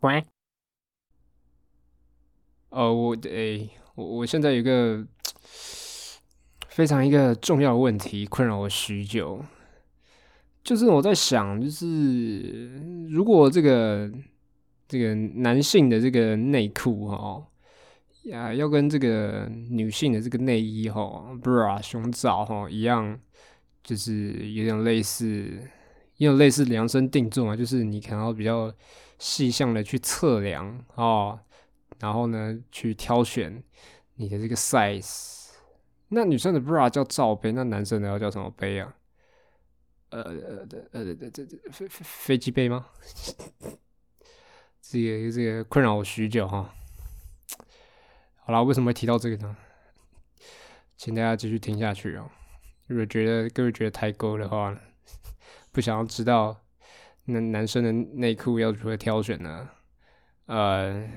喂。哦，我诶，我我现在有个非常一个重要的问题困扰我许久，就是我在想，就是如果这个这个男性的这个内裤哈呀，要跟这个女性的这个内衣哈，bra 胸罩哈一样，就是有点类似，也有类似量身定做嘛，就是你可能要比较细项的去测量哦。然后呢，去挑选你的这个 size。那女生的 bra 叫罩杯，那男生的要叫什么杯啊？呃呃呃这这飞飞飞机杯吗？这个这个困扰我许久哈。好了，为什么会提到这个呢？请大家继续听下去哦。如果觉得各位觉得太高的话，不想要知道那男生的内裤要如何挑选呢？呃。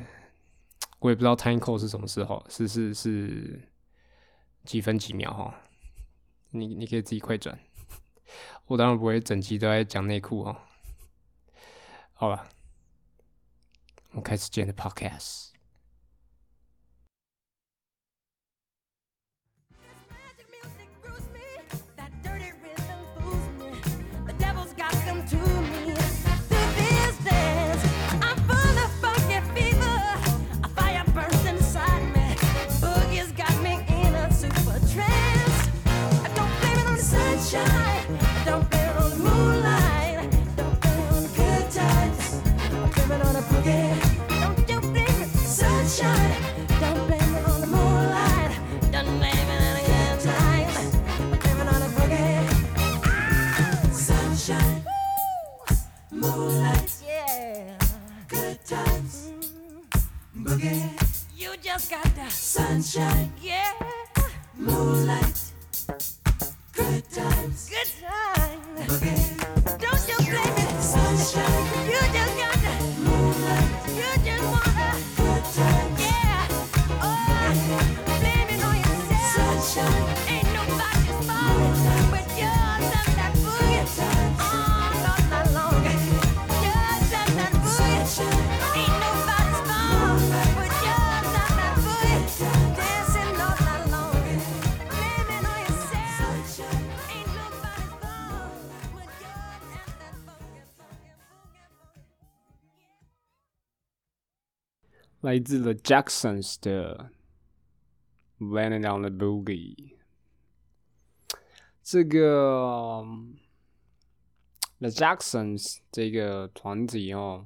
我也不知道 time code 是什么时候，是是是几分几秒哈？你你可以自己快转，我当然不会整集都在讲内裤哈。好了，我们开始今天的 podcast。forget. You just got the sunshine. Yeah. Moonlight. Good times. Good times. Forget. Don't you blame it. Sunshine. 来自 The Jacksons 的《Landing on the Boogie》。这个 The Jacksons 这个团体哦，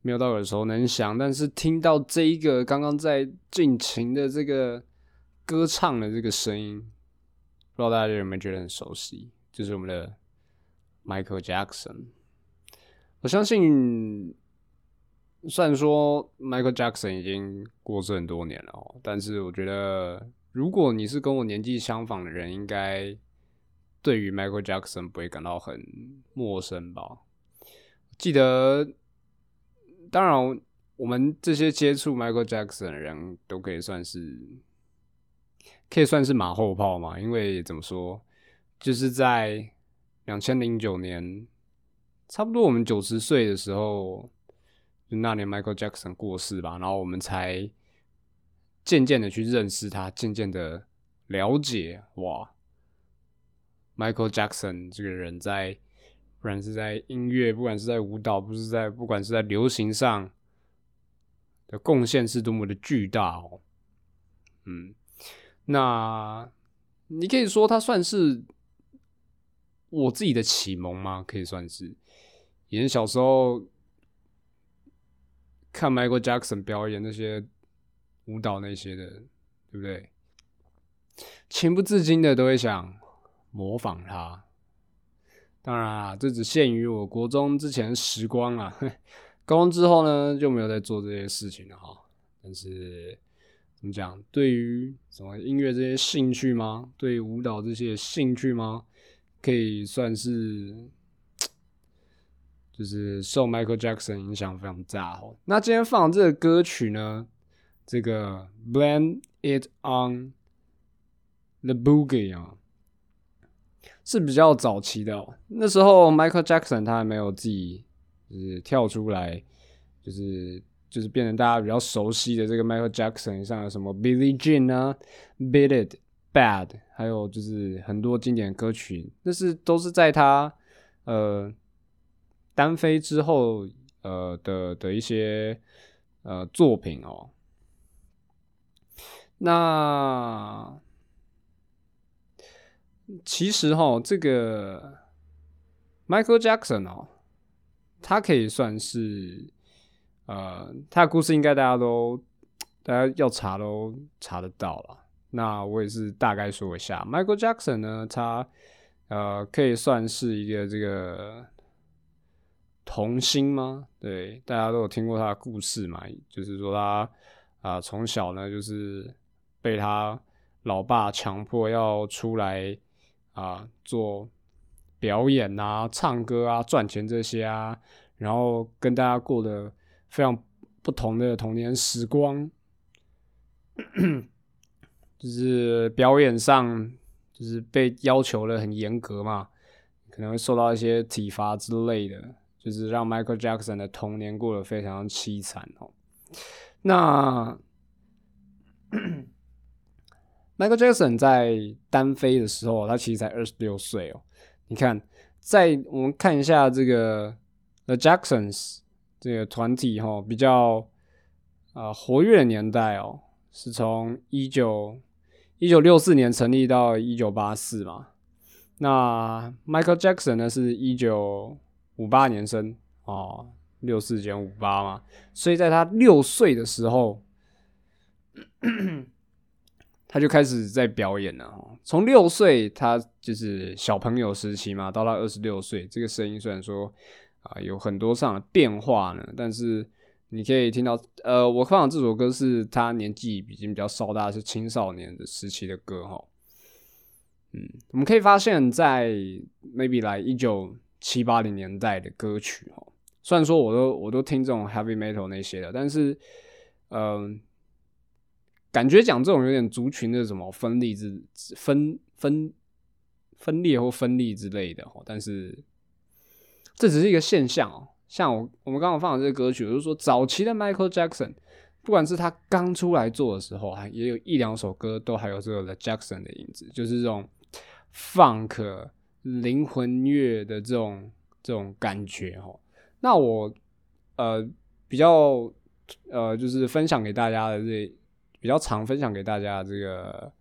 没有到耳熟能详，但是听到这一个刚刚在尽情的这个歌唱的这个声音，不知道大家有没有觉得很熟悉？就是我们的 Michael Jackson。我相信。虽然说 Michael Jackson 已经过世很多年了哦，但是我觉得，如果你是跟我年纪相仿的人，应该对于 Michael Jackson 不会感到很陌生吧？记得，当然，我们这些接触 Michael Jackson 的人都可以算是，可以算是马后炮嘛，因为怎么说，就是在两千零九年，差不多我们九十岁的时候。就那年 Michael Jackson 过世吧，然后我们才渐渐的去认识他，渐渐的了解哇，Michael Jackson 这个人在，不管是在音乐，不管是在舞蹈，不是在，不管是在流行上的贡献是多么的巨大哦。嗯，那你可以说他算是我自己的启蒙吗？可以算是，以前小时候。看 Michael Jackson 表演那些舞蹈那些的，对不对？情不自禁的都会想模仿他。当然啊，这只限于我国中之前时光啊。高中之后呢，就没有再做这些事情了哈。但是怎么讲？对于什么音乐这些兴趣吗？对舞蹈这些兴趣吗？可以算是。就是受 Michael Jackson 影响非常大哦。那今天放这个歌曲呢，这个 Blame It On The Boogie 啊，是比较早期的。那时候 Michael Jackson 他还没有自己就是跳出来就是就是变成大家比较熟悉的这个 Michael Jackson，像什么 Billie Jean 啊，Beat It Bad，还有就是很多经典歌曲，那是都是在他呃单飞之后呃的的一些呃作品哦。那其实哈，这个 Michael Jackson 哦，他可以算是呃，他的故事应该大家都大家要查都查得到了。那我也是大概说一下，Michael Jackson 呢，他呃可以算是一个这个童星吗？对，大家都有听过他的故事嘛，就是说他啊从小呢就是被他老爸强迫要出来。啊，做表演啊，唱歌啊，赚钱这些啊，然后跟大家过的非常不同的童年时光，就是表演上就是被要求的很严格嘛，可能会受到一些体罚之类的，就是让 Michael Jackson 的童年过得非常凄惨哦。那。Michael Jackson 在单飞的时候，他其实才二十六岁哦。你看，在我们看一下这个 The Jacksons 这个团体哈，比较啊活跃的年代哦，是从一九一九六四年成立到一九八四嘛。那 Michael Jackson 呢，是一九五八年生哦，六四减五八嘛，所以在他六岁的时候。他就开始在表演了从六岁他就是小朋友时期嘛，到他二十六岁，这个声音虽然说啊有很多上的变化呢，但是你可以听到，呃，我放的这首歌是他年纪已经比较稍大，是青少年的时期的歌哈。嗯，我们可以发现，在 maybe 来一九七八零年代的歌曲哈，虽然说我都我都听这种 heavy metal 那些的，但是嗯。感觉讲这种有点族群的什么分立之分分分裂或分立之类的哈，但是这只是一个现象哦。像我我们刚刚放的这个歌曲，就是说早期的 Michael Jackson，不管是他刚出来做的时候，还也有一两首歌都还有这个 The Jackson 的影子，就是这种 funk 灵魂乐的这种这种感觉哈。那我呃比较呃就是分享给大家的这。比较常分享给大家这个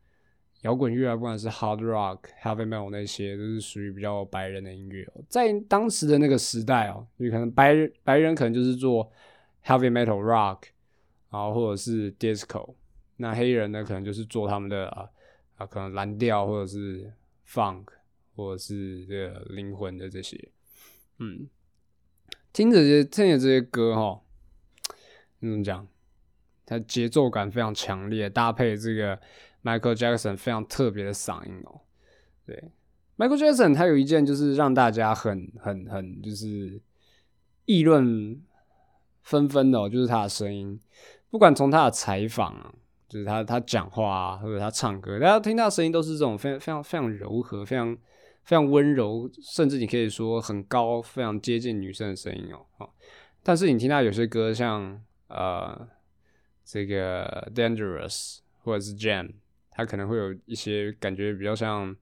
摇滚乐啊，不管是 hard rock、heavy metal 那些，都是属于比较白人的音乐。在当时的那个时代哦，你可能白人白人可能就是做 heavy metal rock，然后或者是 disco，那黑人呢可能就是做他们的啊啊可能蓝调或者是 funk，或者是这个灵魂的这些。嗯，听着这些听着这些歌哈，怎么讲？它节奏感非常强烈，搭配这个 Michael Jackson 非常特别的嗓音哦。对，Michael Jackson 他有一件就是让大家很很很就是议论纷纷的，就是他的声音。不管从他的采访，就是他他讲话啊或者他唱歌，大家听到声音都是这种非常非常非常柔和、非常非常温柔，甚至你可以说很高、非常接近女生的声音哦。但是你听到有些歌，像呃。这个 dangerous 或者是 jam，它可能会有一些感觉比较像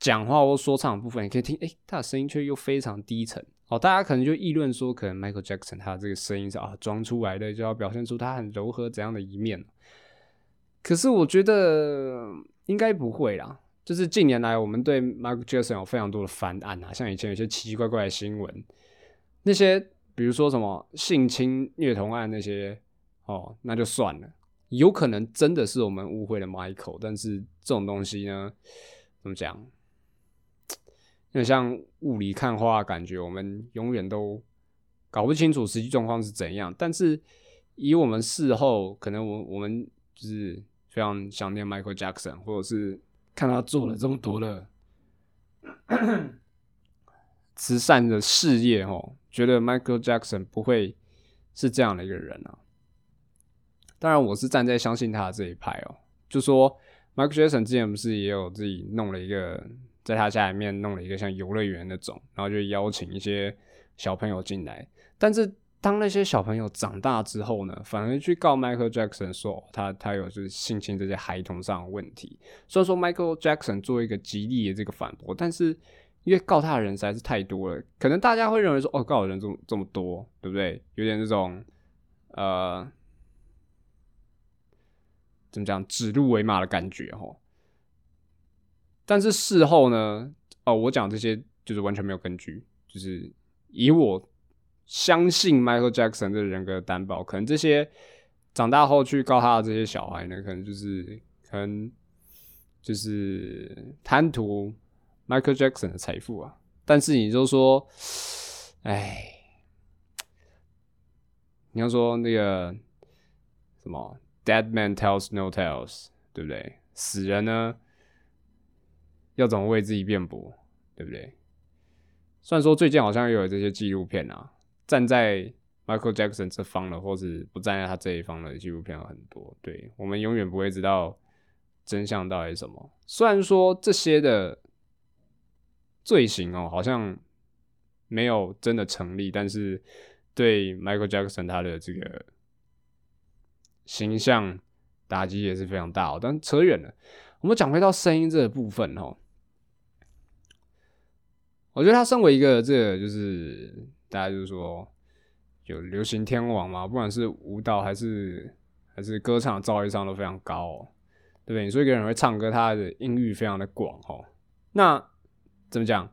讲话或说唱的部分，你可以听，哎，他的声音却又非常低沉。哦，大家可能就议论说，可能 Michael Jackson 他这个声音是啊装出来的，就要表现出他很柔和怎样的一面。可是我觉得应该不会啦。就是近年来我们对 Michael Jackson 有非常多的翻案啊，像以前有些奇奇怪怪的新闻，那些比如说什么性侵虐童案那些。哦，那就算了，有可能真的是我们误会了 Michael，但是这种东西呢，怎么讲？有点像雾里看花，感觉我们永远都搞不清楚实际状况是怎样。但是以我们事后，可能我我们就是非常想念 Michael Jackson，或者是看他做了这么多的 慈善的事业，哦，觉得 Michael Jackson 不会是这样的一个人啊。当然，我是站在相信他的这一派哦。就说 Michael Jackson 之前不是也有自己弄了一个，在他家里面弄了一个像游乐园那种，然后就邀请一些小朋友进来。但是当那些小朋友长大之后呢，反而去告 Michael Jackson 说他他有就是性侵这些孩童上的问题。虽然说 Michael Jackson 做一个极力的这个反驳，但是因为告他的人实在是太多了，可能大家会认为说哦，告的人这么这么多，对不对？有点这种呃，怎么讲指鹿为马的感觉哈。但是事后呢，哦，我讲这些就是完全没有根据，就是以我。相信 Michael Jackson 这人格担保，可能这些长大后去告他的这些小孩呢，可能就是可能就是贪图 Michael Jackson 的财富啊。但是你就说，哎，你要说那个什么 Dead man tells no tales，对不对？死人呢要怎么为自己辩驳，对不对？虽然说最近好像又有这些纪录片啊。站在 Michael Jackson 这方的，或是不站在他这一方的纪录片有很多，对我们永远不会知道真相到底是什么。虽然说这些的罪行哦，好像没有真的成立，但是对 Michael Jackson 他的这个形象打击也是非常大哦。但扯远了，我们讲回到声音这个部分哦，我觉得他身为一个这个就是。大家就是说，有流行天王嘛，不管是舞蹈还是还是歌唱，造诣上都非常高，对不对？你说一个人会唱歌，他的音域非常的广哦。那怎么讲？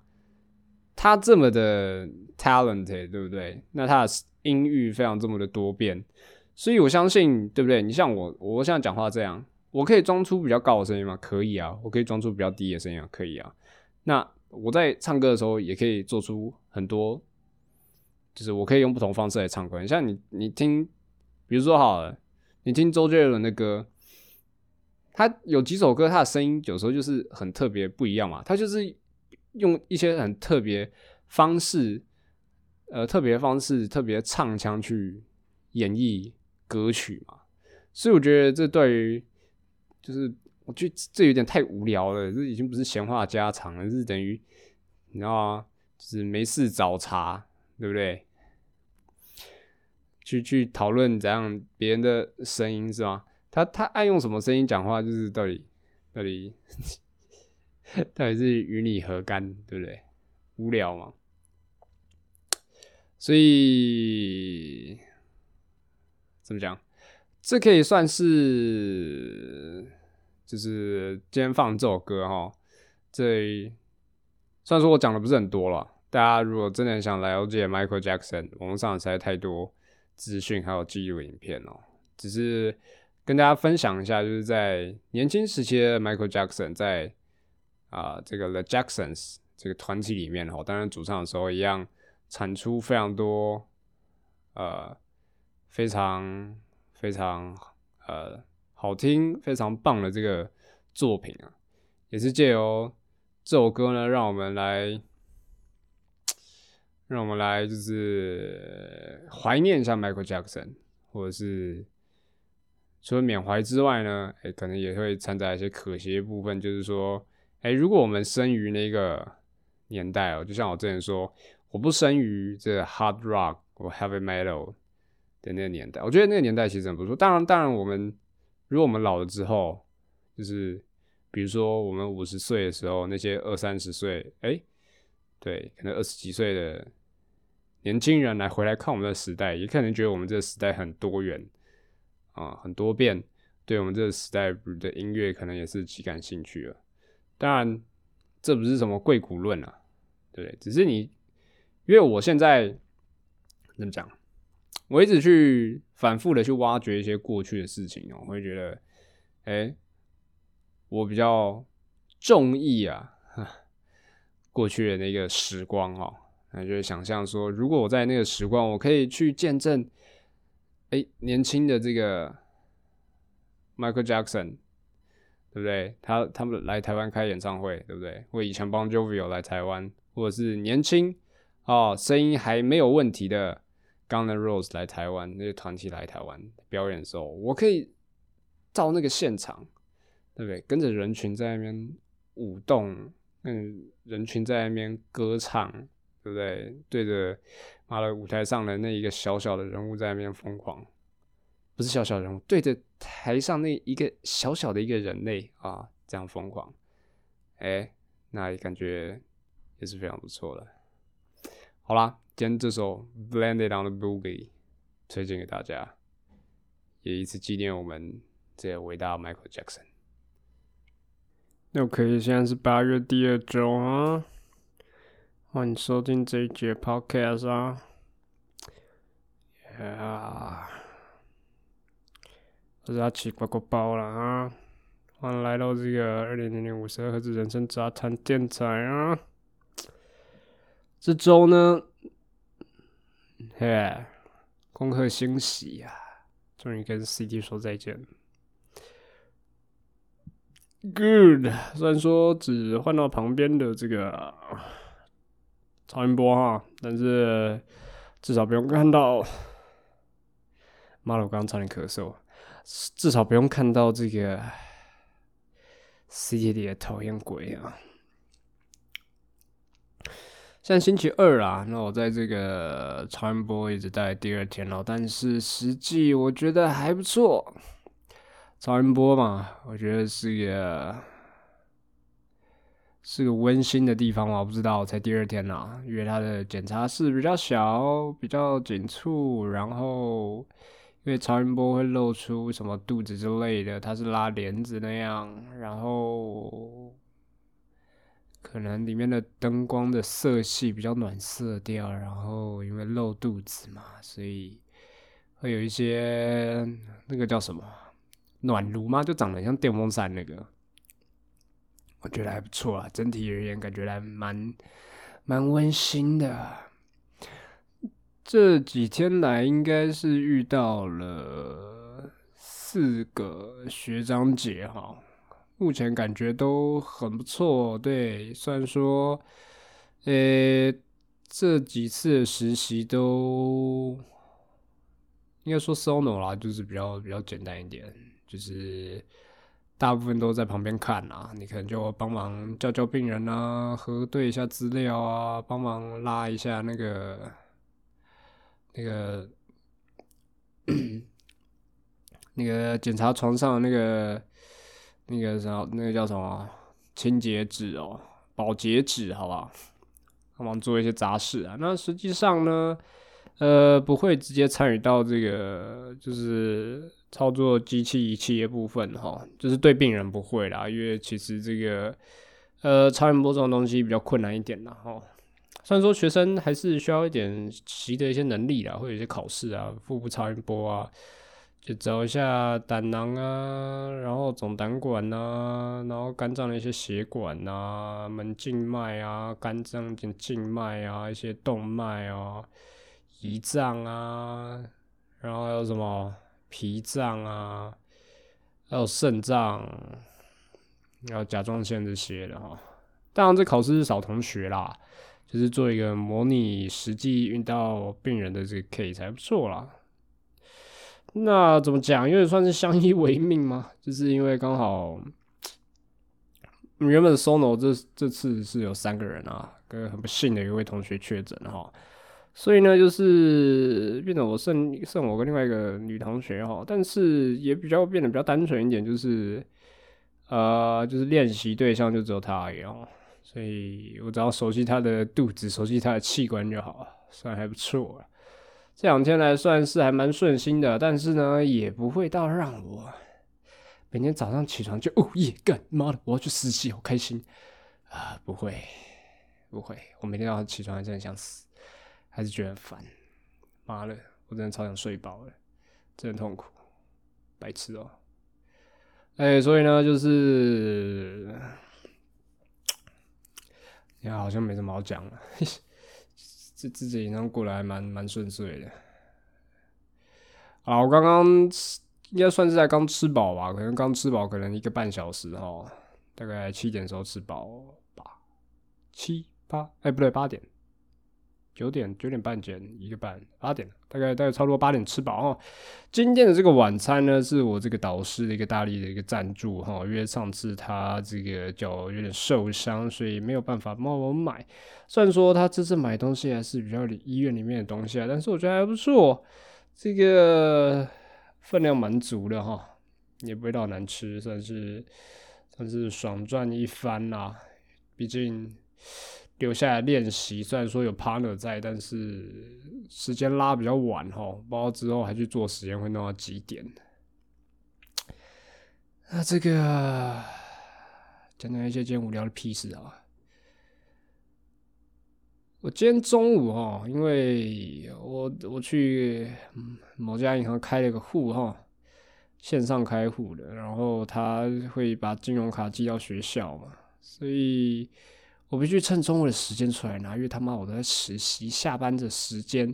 他这么的 talented，对不对？那他的音域非常这么的多变，所以我相信，对不对？你像我，我现在讲话这样，我可以装出比较高的声音吗？可以啊。我可以装出比较低的声音啊？可以啊。那我在唱歌的时候，也可以做出很多。就是我可以用不同方式来唱歌，像你，你听，比如说好了，你听周杰伦的歌，他有几首歌，他的声音有时候就是很特别不一样嘛，他就是用一些很特别方式，呃，特别方式，特别唱腔去演绎歌曲嘛，所以我觉得这对于，就是我觉得这有点太无聊了，这已经不是闲话家常了，是等于你知道吗？就是没事找茬，对不对？去去讨论怎样别人的声音是吗？他他爱用什么声音讲话，就是到底到底 到底是与你何干，对不对？无聊嘛。所以怎么讲？这可以算是就是今天放这首歌哈。这虽然说我讲的不是很多了，大家如果真的想了解 Michael Jackson，网络上实在太多。资讯还有记录影片哦，只是跟大家分享一下，就是在年轻时期的 Michael Jackson 在啊这个 The Jacksons 这个团体里面哦，当然主唱的时候一样产出非常多呃非常非常呃好听非常棒的这个作品啊，也是借由这首歌呢，让我们来。让我们来就是怀念一下 Michael Jackson，或者是除了缅怀之外呢，哎，可能也会掺杂一些可惜的部分，就是说，哎，如果我们生于那个年代哦，就像我之前说，我不生于这 Hard Rock 或 Heavy Metal 的那个年代，我觉得那个年代其实很不错。当然，当然，我们如果我们老了之后，就是比如说我们五十岁的时候，那些二三十岁，哎，对，可能二十几岁的。年轻人来回来看我们的时代，也可能觉得我们这个时代很多元啊，很多变，对我们这个时代的音乐可能也是极感兴趣了。当然，这不是什么贵古论啊，对不对？只是你，因为我现在怎么讲，我一直去反复的去挖掘一些过去的事情，我会觉得，哎，我比较中意啊，过去的那个时光哦。那就是想象说，如果我在那个时光，我可以去见证，哎，年轻的这个 Michael Jackson，对不对？他他们来台湾开演唱会，对不对？或以前帮 Jovio 来台湾，或者是年轻哦，声音还没有问题的 Guns N' Roses 来台湾，那些团体来台湾表演的时候，我可以到那个现场，对不对？跟着人群在那边舞动，嗯，人群在那边歌唱。对不对？对着妈的舞台上的那一个小小的人物在那边疯狂，不是小小人物，对着台上那一个小小的一个人类啊，这样疯狂，哎，那感觉也是非常不错的。好啦，今天这首《Blended on the Boogie》推荐给大家，也一次纪念我们这位伟大 Michael Jackson。那 OK，现在是八月第二周啊。欢迎收听这一节 Podcast 啊！呀，我是阿奇挂个包了啊！欢迎来到这个二零零零五十二赫兹人生杂谈电台啊！这周呢，嘿，恭贺新喜呀！终于跟 CD 说再见。Good，虽然说只换到旁边的这个。超音波哈，但是至少不用看到。妈的，我刚刚差点咳嗽。至少不用看到这个 C 里的讨厌鬼啊！现在星期二啦，那我在这个超音波一直待第二天了，但是实际我觉得还不错。超音波嘛，我觉得是一个。是个温馨的地方吗？我不知道，才第二天呐。因为他的检查室比较小，比较紧促，然后因为超音波会露出什么肚子之类的，它是拉帘子那样，然后可能里面的灯光的色系比较暖色调，然后因为露肚子嘛，所以会有一些那个叫什么暖炉吗？就长得像电风扇那个。我觉得还不错啊，整体而言感觉还蛮蛮温馨的。这几天来应该是遇到了四个学长姐哈，目前感觉都很不错。对，虽然说，呃，这几次实习都应该说 solo 啦，就是比较比较简单一点，就是。大部分都在旁边看啊，你可能就帮忙叫叫病人啊，核对一下资料啊，帮忙拉一下那个那个 那个检查床上那个那个什么那个叫什么清洁纸哦，保洁纸，好吧，帮忙做一些杂事啊。那实际上呢，呃，不会直接参与到这个，就是。操作机器仪器的部分，哈，就是对病人不会啦，因为其实这个，呃，超音波这种东西比较困难一点啦，哈。虽然说学生还是需要一点习得一些能力啦，会有一些考试啊，腹部超音波啊，就找一下胆囊啊，然后总胆管啊，然后肝脏的一些血管啊，门静脉啊，肝脏的静脉啊，一些动脉啊，胰脏啊，然后还有什么？脾脏啊，还有肾脏，还有甲状腺这些的哈。当然，这考试是少同学啦，就是做一个模拟实际遇到病人的这个 case 还不错啦。那怎么讲？因为算是相依为命嘛，就是因为刚好原本 solo 这这次是有三个人啊，跟很不幸的一位同学确诊哈。所以呢，就是变得我剩剩我跟另外一个女同学哈，但是也比较变得比较单纯一点，就是呃，就是练习对象就只有她而已哦。所以我只要熟悉她的肚子，熟悉她的器官就好了，算还不错了。这两天来算是还蛮顺心的，但是呢，也不会到让我每天早上起床就哦耶干妈的我要去实习，好开心啊！不会，不会，我每天早上起床还真的想死。还是觉得烦，妈的，我真的超想睡饱了，真的痛苦，白痴哦。哎，所以呢，就是，你看好像没什么好讲了，这自己能过来蛮蛮顺遂的。啊，我刚刚应该算是在刚吃饱吧，可能刚吃饱，可能一个半小时哈，大概七点时候吃饱吧，七八，哎，不对，八点。九点九点半减一个半，八点大概大概差不多八点吃饱哈。今天的这个晚餐呢，是我这个导师的一个大力的一个赞助哈，因为上次他这个脚有点受伤，所以没有办法帮我买。虽然说他这次买东西还是比较医院里面的东西啊，但是我觉得还不错，这个分量蛮足的哈，也不会到难吃，算是算是爽赚一番啦。毕竟。留下来练习，虽然说有 partner 在，但是时间拉比较晚哈，不知道之后还去做实验会弄到几点。那这个讲讲一些今天无聊的屁事啊！我今天中午哈，因为我我去某家银行开了个户哈，线上开户的，然后他会把金融卡寄到学校嘛，所以。我必须趁中午的时间出来拿，因为他妈我都在实习，下班的时间，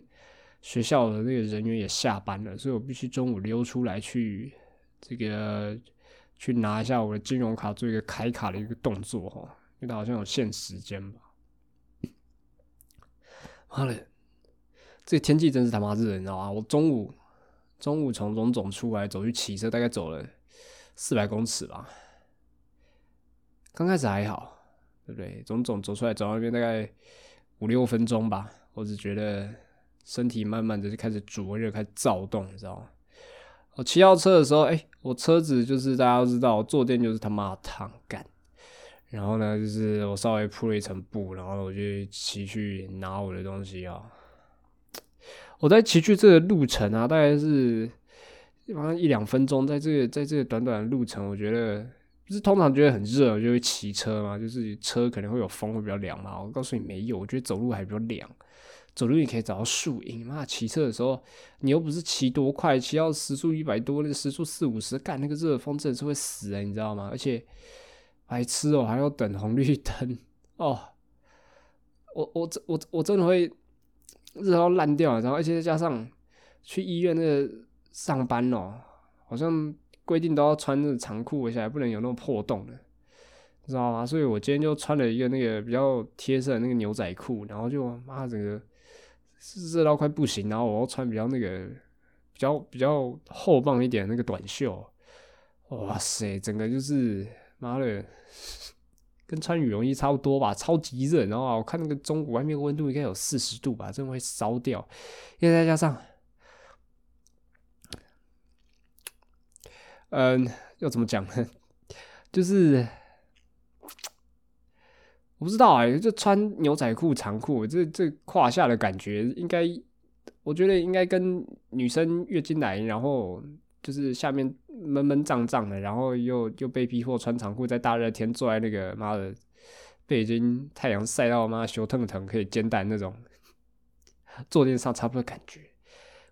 学校的那个人员也下班了，所以我必须中午溜出来去这个去拿一下我的金融卡，做一个开卡的一个动作哈，因为它好像有限时间吧。妈的，这天气真是他妈热，你知道吗？我中午中午从龙总出来走去骑车，大概走了四百公尺吧，刚开始还好。对不对？总总走出来，走到那边大概五六分钟吧。我只觉得身体慢慢的就开始灼热，开始躁动，你知道吗？我骑到车的时候，哎，我车子就是大家都知道，坐垫就是他妈烫干。然后呢，就是我稍微铺了一层布，然后我就骑去拿我的东西啊。我在骑去这个路程啊，大概是好像一两分钟，在这个在这个短短的路程，我觉得。不是通常觉得很热就会骑车嘛，就是车可能会有风会比较凉嘛。我告诉你没有，我觉得走路还比较凉，走路你可以找到树荫。妈，骑车的时候你又不是骑多快，骑到时速一百多，那个时速四五十，干那个热风真的是会死哎，你知道吗？而且白痴哦，还要等红绿灯哦。我我我我真的会热到烂掉，然后而且再加上去医院那个上班哦，好像。规定都要穿那长裤，而且还不能有那种破洞的，知道吗？所以我今天就穿了一个那个比较贴身的那个牛仔裤，然后就妈整个热到快不行，然后我要穿比较那个比较比较厚棒一点那个短袖，哇塞，整个就是妈的跟穿羽绒衣差不多吧，超级热。然后我看那个中午外面温度应该有四十度吧，真的会烧掉，因为再加上。嗯，要怎么讲呢？就是我不知道哎，就穿牛仔裤、长裤，这这胯下的感觉，应该我觉得应该跟女生月经来，然后就是下面闷闷胀胀的，然后又又被逼迫穿长裤，在大热天坐在那个妈的北京太阳晒到妈羞腾腾，可以煎蛋那种坐垫上差不多感觉。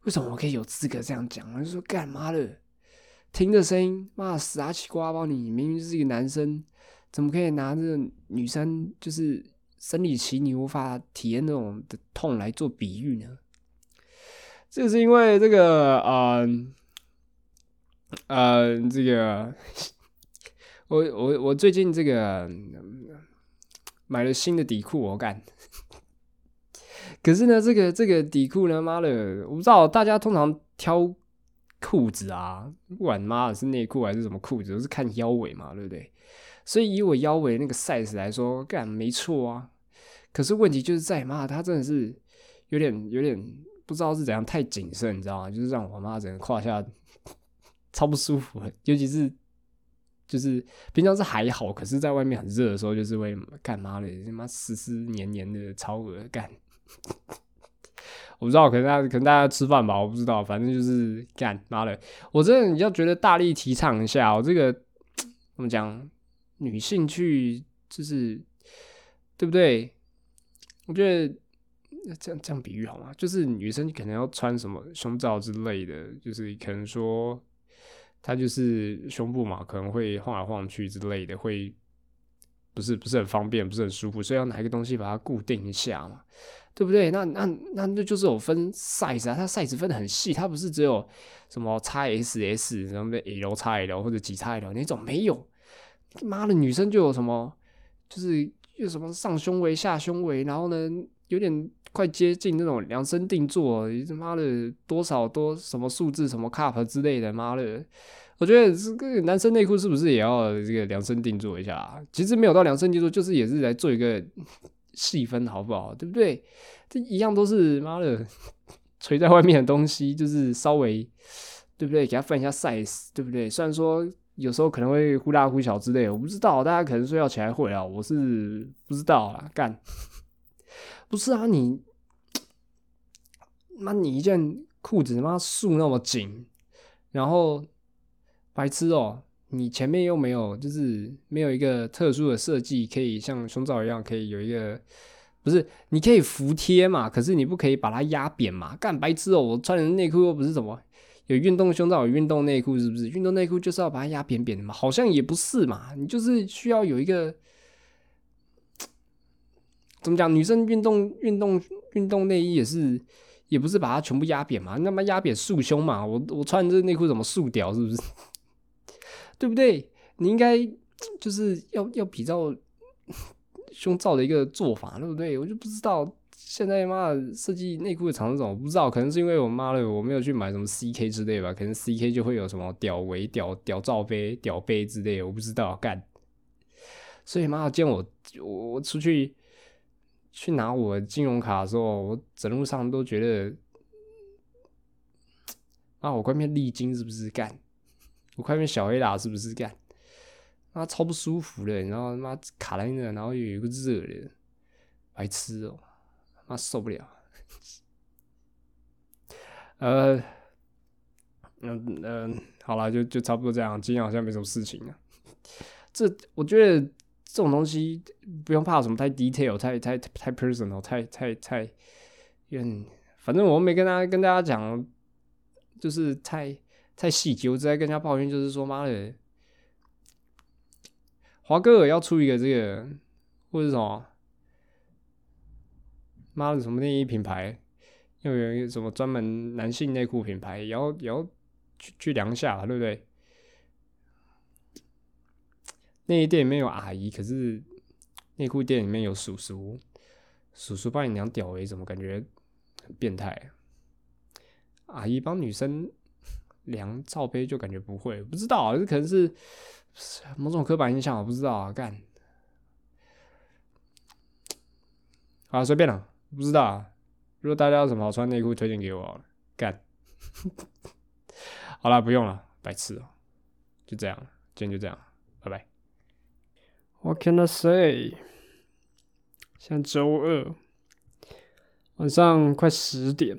为什么我可以有资格这样讲？就说干嘛的？听着声音，妈死阿奇瓜包你明明是一个男生，怎么可以拿着女生就是生理期你无法体验那种的痛来做比喻呢？这是因为这个，嗯，呃，这个，我我我最近这个买了新的底裤，我干。可是呢，这个这个底裤呢，妈的，我不知道大家通常挑。裤子啊，不管妈的是内裤还是什么裤子，都是看腰围嘛，对不对？所以以我腰围那个 size 来说，干没错啊。可是问题就是在妈，他真的是有点有点不知道是怎样太谨慎，你知道吗？就是让我妈整个胯下超不舒服，尤其是就是平常是还好，可是在外面很热的时候，就是会干妈的他妈湿湿黏黏的超恶干。我不知道，可能大家可能大家吃饭吧，我不知道，反正就是干妈的。我真的你要觉得大力提倡一下，我这个怎么讲？女性去就是对不对？我觉得这样这样比喻好吗？就是女生可能要穿什么胸罩之类的，就是可能说她就是胸部嘛，可能会晃来晃去之类的，会不是不是很方便，不是很舒服，所以要拿一个东西把它固定一下嘛。对不对？那那那那就是有分 size 啊，它 size 分的很细，它不是只有什么 x S S、什么 L、XL 或者几 XL 那种，没有。妈的，女生就有什么，就是有什么上胸围、下胸围，然后呢有点快接近那种量身定做，他妈的多少多什么数字什么 cup 之类的，妈的，我觉得这个男生内裤是不是也要这个量身定做一下？其实没有到量身定做，就是也是来做一个细分，好不好？对不对？这一样都是妈的垂在外面的东西，就是稍微对不对？给他分一下 size，对不对？虽然说。有时候可能会忽大忽小之类，我不知道，大家可能睡觉起来会啊，我是不知道啊，干，不是啊，你，妈你一件裤子妈束那么紧，然后白痴哦，你前面又没有，就是没有一个特殊的设计，可以像胸罩一样可以有一个，不是，你可以服帖嘛，可是你不可以把它压扁嘛，干白痴哦，我穿的内裤又不是什么。有运动胸罩，有运动内裤，是不是？运动内裤就是要把它压扁扁的嘛？好像也不是嘛，你就是需要有一个怎么讲？女生运动运动运动内衣也是，也不是把它全部压扁嘛？那么压扁束胸嘛？我我穿这内裤怎么束掉？是不是？对不对？你应该就是要要比较 胸罩的一个做法，对不对？我就不知道。现在妈设计内裤的厂商，我不知道，可能是因为我妈的我没有去买什么 CK 之类吧，可能 CK 就会有什么屌围、屌屌罩杯、屌杯之类，我不知道干。所以妈见我我出去去拿我金融卡的时候，我整路上都觉得，啊，我快变丽晶是不是干？我快变小黑啦是不是干？妈超不舒服的，然后妈卡在那，然后又有个热的，白痴哦。他受不了，呃，嗯嗯，好了，就就差不多这样。今天好像没什么事情啊。这我觉得这种东西不用怕什么太 detail、太太太 personal、太太太，嗯，反正我没跟大家跟大家讲，就是太太细节。我直接跟人家抱怨，就是说妈的，华哥尔要出一个这个，或者什么。妈的，什么内衣品牌？又有一个什么专门男性内裤品牌，也要也要去去量下，对不对？内衣店里面有阿姨，可是内裤店里面有叔叔。叔叔帮你量屌围，怎么感觉很变态？阿姨帮女生量罩杯，就感觉不会，不知道，这可能是某种刻板印象，我不知道啊。干，啊，随便了。不知道啊，如果大家有什么好穿内裤推荐给我，干。好了，不用了，白痴哦，就这样，今天就这样，拜拜。What can I say？现在周二晚上快十点，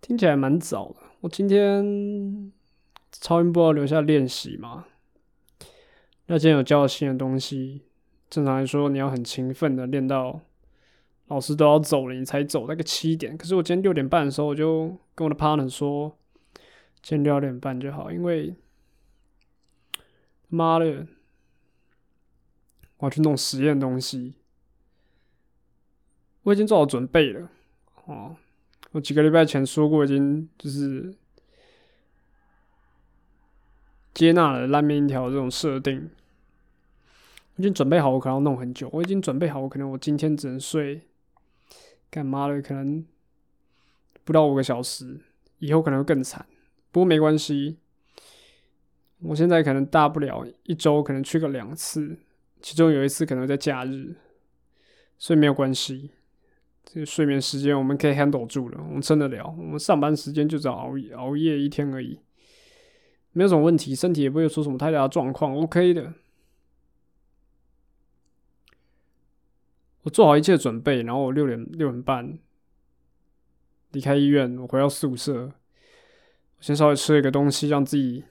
听起来蛮早的。我今天超音波留下练习嘛？那今天有教新的东西，正常来说你要很勤奋的练到。老师都要走了，你才走那个七点。可是我今天六点半的时候，我就跟我的 partner 说，今天六点半就好，因为妈的，我要去弄实验东西。我已经做好准备了。哦，我几个礼拜前说过，已经就是接纳了烂面一条这种设定。我已经准备好，我可能要弄很久。我已经准备好，我可能我今天只能睡。干嘛的？可能不到五个小时，以后可能会更惨。不过没关系，我现在可能大不了一周可能去个两次，其中有一次可能在假日，所以没有关系。这个睡眠时间我们可以 handle 住了，我们撑得了。我们上班时间就只要熬夜熬夜一天而已，没有什么问题，身体也不会出什么太大的状况，OK 的。我做好一切准备，然后我六点六点半离开医院，我回到宿舍，我先稍微吃了一个东西，让自己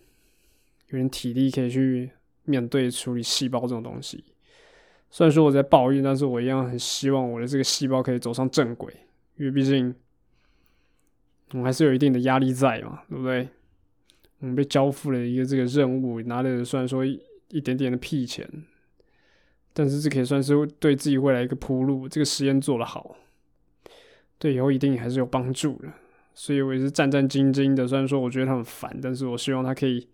有点体力，可以去面对处理细胞这种东西。虽然说我在抱怨，但是我一样很希望我的这个细胞可以走上正轨，因为毕竟我还是有一定的压力在嘛，对不对？我们被交付了一个这个任务，拿的虽然说一点点的屁钱。但是这可以算是对自己未来一个铺路，这个实验做得好，对以后一定还是有帮助的。所以我也是战战兢兢的。虽然说我觉得他很烦，但是我希望他可以，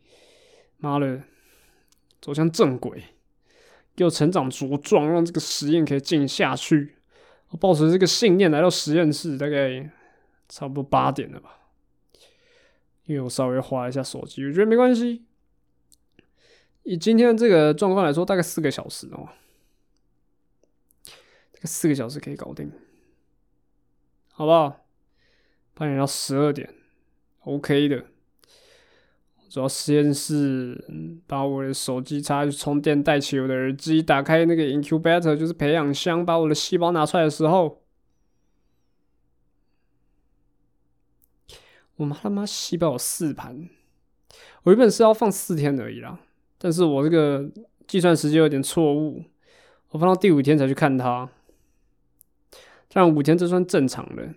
妈的，走向正轨，给我成长茁壮，让这个实验可以进行下去。我抱持这个信念来到实验室，大概差不多八点了吧。因为我稍微划一下手机，我觉得没关系。以今天这个状况来说，大概四个小时哦，这个四个小时可以搞定，好不好？八点到十二点，OK 的。主要实验室把我的手机插去充电，带起我的耳机，打开那个 incubator，就是培养箱，把我的细胞拿出来的时候，我妈他妈细胞有四盘，我原本是要放四天而已啦，但是我这个计算时间有点错误，我放到第五天才去看它，这样五天这算正常的。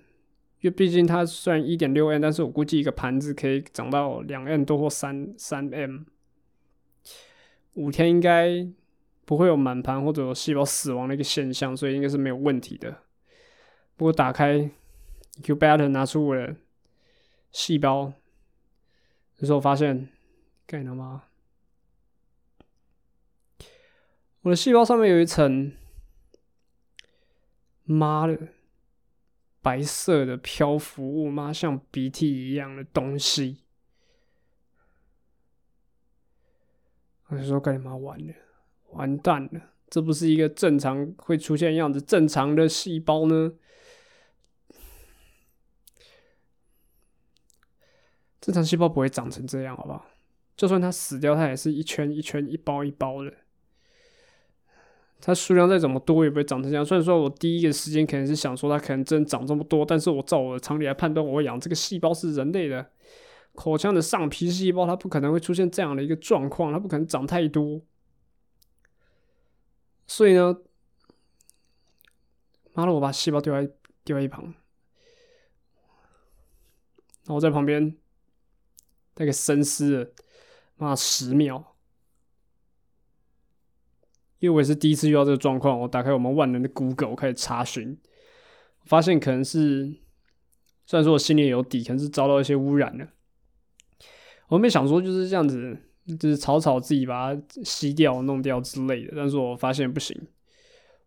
因为毕竟它虽然一点六 m，但是我估计一个盘子可以长到两 m 多或三三 m，五天应该不会有满盘或者细胞死亡的一个现象，所以应该是没有问题的。不过打开 Incubator 拿出我的细胞这时候，发现，干他妈，我的细胞上面有一层，妈的！白色的漂浮物吗？像鼻涕一样的东西。我就说：“干你妈完了，完蛋了！这不是一个正常会出现样子，正常的细胞呢？正常细胞不会长成这样，好不好？就算它死掉，它也是一圈一圈、一包一包的。”它数量再怎么多也不会长成这样。虽然说我第一个时间可能是想说它可能真长这么多，但是我照我的常理来判断，我养这个细胞是人类的口腔的上皮细胞，它不可能会出现这样的一个状况，它不可能长太多。所以呢，妈的，我把细胞丢在丢在一旁，然后在旁边大概深思了妈十秒。因为我也是第一次遇到这个状况，我打开我们万能的 Google 开始查询，发现可能是虽然说我心里有底，可能是遭到一些污染了。我没想说就是这样子，就是草草自己把它吸掉、弄掉之类的。但是我发现不行，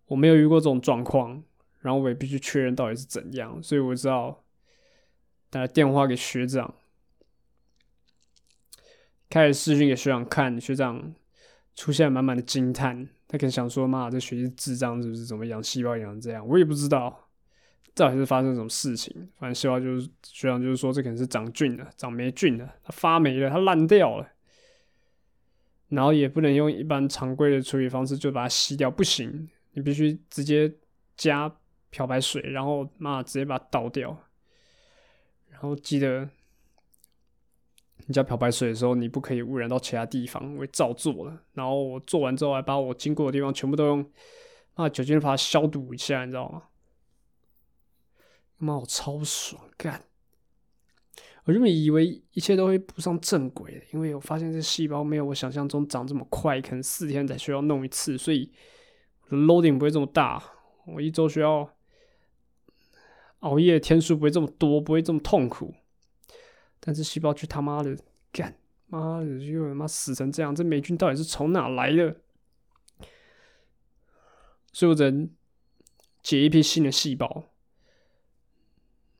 我没有遇过这种状况，然后我也必须确认到底是怎样，所以我知道打电话给学长，开始视讯给学长看，学长出现满满的惊叹。他可能想说：“妈，这学习智障是不是？怎么养细胞养成这样？我也不知道，到底是发生什么事情。反正细胞就是学长就是说，这可能是长菌了，长霉菌了，它发霉了，它烂掉了。然后也不能用一般常规的处理方式就把它吸掉，不行，你必须直接加漂白水，然后妈直接把它倒掉。然后记得。”你加漂白水的时候，你不可以污染到其他地方，我照做了。然后我做完之后，还把我经过的地方全部都用啊酒精把它消毒一下，你知道吗？妈，我超爽干！我原本以为一切都会步上正轨的，因为我发现这细胞没有我想象中长这么快，可能四天才需要弄一次，所以 loading 不会这么大。我一周需要熬夜天数不会这么多，不会这么痛苦。但是细胞却他妈的干，妈的又他妈死成这样，这霉菌到底是从哪来的？所以我能解一批新的细胞。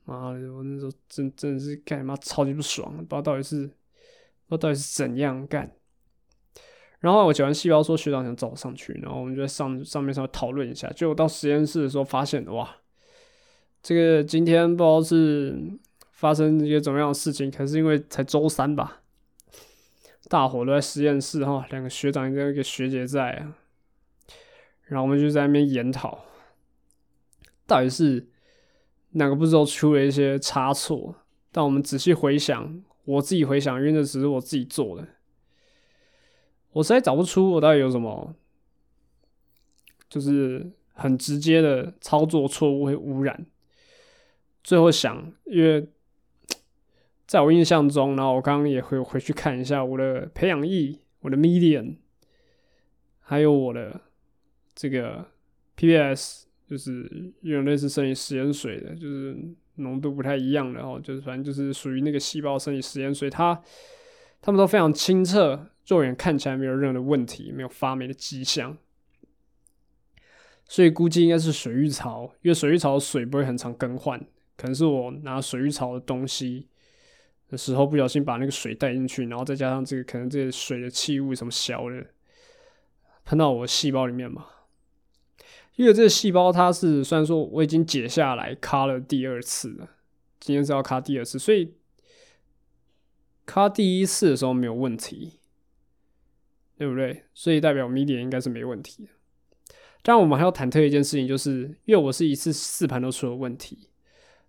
妈的，我那时候真真的是干妈超级不爽，不知道到底是不知道到底是怎样干。然后我解完细胞，说学长想找我上去，然后我们就在上上面稍微讨论一下。结果到实验室的时候，发现哇，这个今天不知道是。发生一些怎么样的事情？可是因为才周三吧，大伙都在实验室哈，两个学长跟一个学姐在，然后我们就在那边研讨，到底是哪个步骤出了一些差错？但我们仔细回想，我自己回想，因为那只是我自己做的，我实在找不出我到底有什么，就是很直接的操作错误会污染。最后想，因为。在我印象中，然后我刚刚也会回去看一下我的培养液、我的 medium，还有我的这个 PBS，就是用类似生理食盐水的，就是浓度不太一样的哦，就是反正就是属于那个细胞生理实验水，它它们都非常清澈，肉眼看起来没有任何的问题，没有发霉的迹象。所以估计应该是水浴槽，因为水浴槽水不会很常更换，可能是我拿水浴槽的东西的时候不小心把那个水带进去，然后再加上这个可能这个水的气雾什么小的喷到我细胞里面嘛。因为这个细胞它是虽然说我已经解下来卡了第二次了，今天是要卡第二次，所以卡第一次的时候没有问题，对不对？所以代表 media 应该是没问题的。但我们还要忐忑一件事情，就是因为我是一次四盘都出了问题。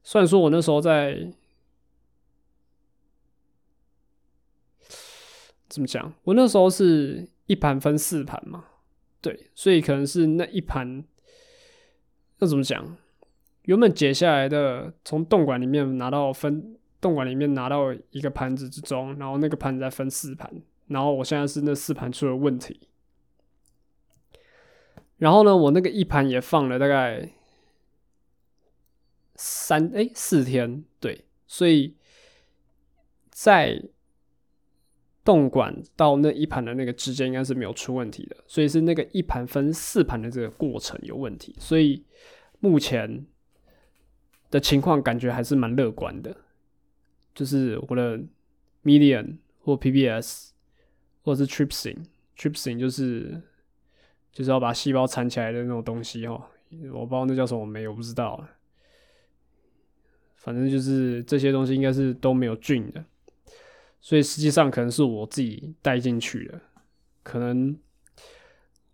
虽然说我那时候在怎么讲，我那时候是一盘分四盘嘛，对，所以可能是那一盘。那怎么讲？原本解下来的，从动管里面拿到分动管里面拿到一个盘子之中，然后那个盘子再分四盘，然后我现在是那四盘出了问题。然后呢，我那个一盘也放了大概三哎四天，对，所以在动管到那一盘的那个之间应该是没有出问题的，所以是那个一盘分四盘的这个过程有问题，所以目前的情况感觉还是蛮乐观的，就是我的 median 或 PBS 或者是 trypsin，trypsin 就是就是要把细胞缠起来的那种东西哦，我不知道那叫什么酶，我不知道，反正就是这些东西应该是都没有菌的。所以实际上可能是我自己带进去的，可能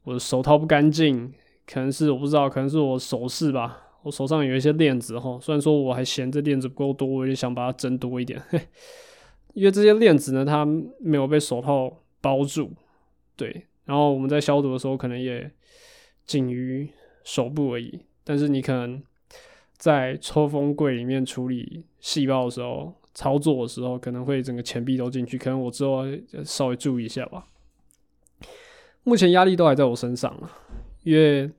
我的手套不干净，可能是我不知道，可能是我手势吧。我手上有一些链子哈，虽然说我还嫌这链子不够多，我也想把它增多一点。因为这些链子呢，它没有被手套包住，对。然后我们在消毒的时候，可能也仅于手部而已。但是你可能在抽风柜里面处理细胞的时候。操作的时候可能会整个钱币都进去，可能我之后稍微注意一下吧。目前压力都还在我身上啊，因为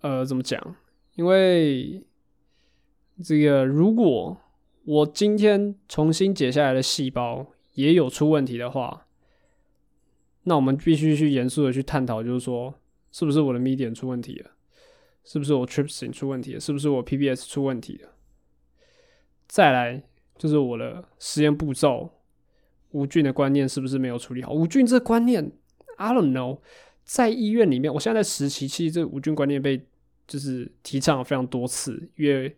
呃，怎么讲？因为这个如果我今天重新解下来的细胞也有出问题的话，那我们必须去严肃的去探讨，就是说是不是我的 medium 出问题了，是不是我 trypsin 出问题了，是不是我 PBS 出问题了？再来就是我的实验步骤，无菌的观念是不是没有处理好？无菌这观念，I don't know。在医院里面，我现在在实习，其实这无菌观念被就是提倡了非常多次。因为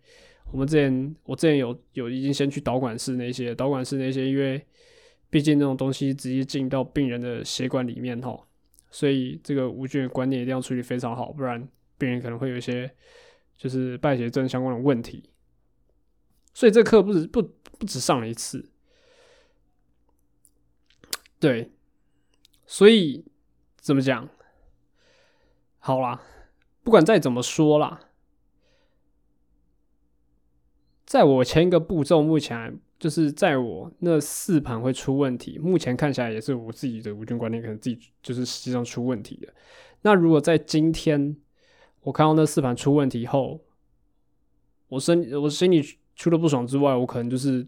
我们之前，我之前有有已经先去导管室那些导管室那些，因为毕竟那种东西直接进到病人的血管里面哈，所以这个无菌的观念一定要处理非常好，不然病人可能会有一些就是败血症相关的问题。所以这课不止不不止上了一次，对，所以怎么讲？好啦，不管再怎么说啦，在我前一个步骤，目前就是在我那四盘会出问题，目前看起来也是我自己的无菌观念可能自己就是实际上出问题的。那如果在今天我看到那四盘出问题后，我身我心里。除了不爽之外，我可能就是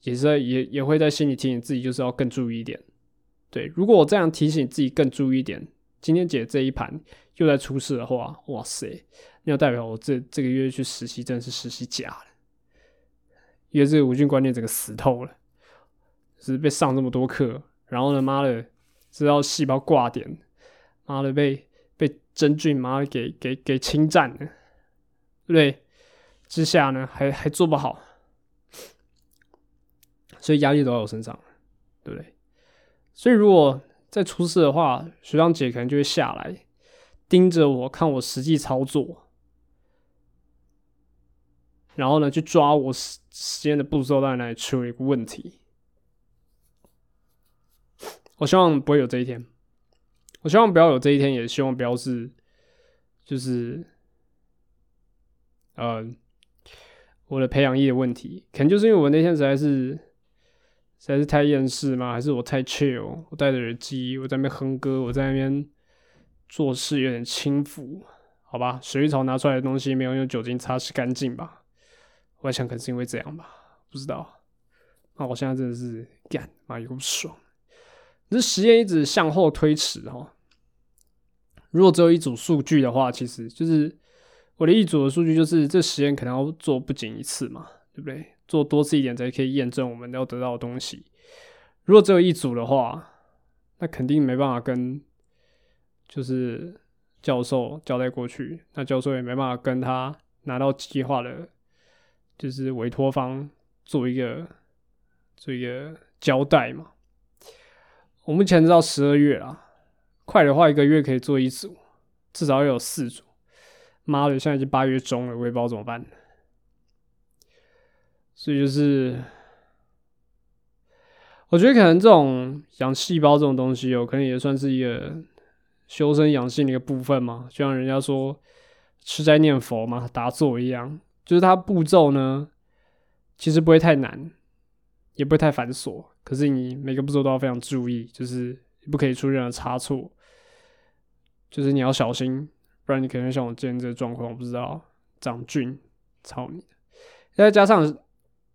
也是在也也会在心里提醒自己，就是要更注意一点。对，如果我这样提醒自己更注意一点，今天姐这一盘又在出事的话，哇塞，那代表我这这个月去实习真的是实习假了，因为这个无菌观念整个死透了，是被上这么多课，然后呢，妈的，知道细胞挂点，妈的被被真菌妈的给给给侵占了，对不对？之下呢，还还做不好，所以压力都在我身上，对不对？所以如果再出事的话，学长姐可能就会下来盯着我看我实际操作，然后呢，去抓我实实验的步骤在哪里出了一个问题。我希望不会有这一天，我希望不要有这一天，也希望不要是，就是，呃。我的培养液的问题，可能就是因为我那天实在是实在是太厌世吗？还是我太 chill？我戴着耳机，我在那边哼歌，我在那边做事有点轻浮，好吧？水浴槽拿出来的东西没有用酒精擦拭干净吧？我想可能是因为这样吧，不知道。那我现在真的是干妈有爽，这实验一直向后推迟哈，如果只有一组数据的话，其实就是我的一组的数据，就是这实验可能要做不仅一次嘛，对不对？做多次一点才可以验证我们要得到的东西。如果只有一组的话，那肯定没办法跟就是教授交代过去，那教授也没办法跟他拿到计划的，就是委托方做一个做一个交代嘛。我目前知道十二月啊，快的话一个月可以做一组，至少要有四组。妈的，现在已经八月中了，我也不知道怎么办。所以就是。我觉得可能这种养细胞这种东西哦，可能也算是一个修身养性的一个部分嘛。就像人家说吃斋念佛嘛，打坐一样，就是它步骤呢，其实不会太难，也不会太繁琐。可是你每个步骤都要非常注意，就是不可以出任何差错，就是你要小心，不然你可能像我今天这个状况，我不知道长菌，操你！再加上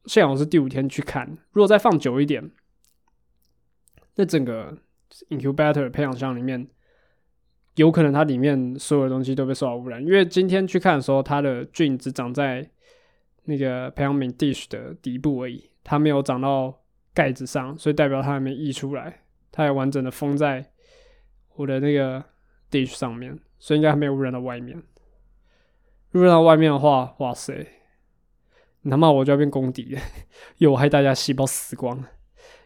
现在我是第五天去看，如果再放久一点。那整个 incubator 培养箱里面，有可能它里面所有的东西都被受到污染。因为今天去看的时候，它的菌只长在那个培养皿 dish 的底部而已，它没有长到盖子上，所以代表它还没溢出来，它还完整的封在我的那个 dish 上面，所以应该还没有污染到外面。污染到外面的话，哇塞，你他妈我就要变公敌了，又害大家细胞死光。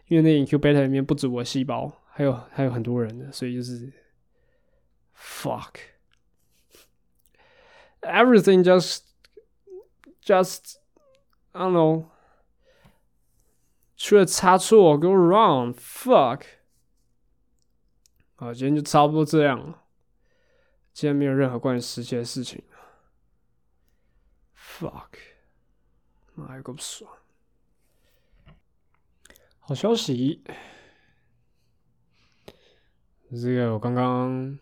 因为那 incubator 里面不止我细胞，还有还有很多人的，所以就是 fuck everything just just I don't know 出了差错 go wrong fuck 好，今天就差不多这样了。今天没有任何关于实际的事情 fuck 妈呀，够不爽！好消息，这个我刚刚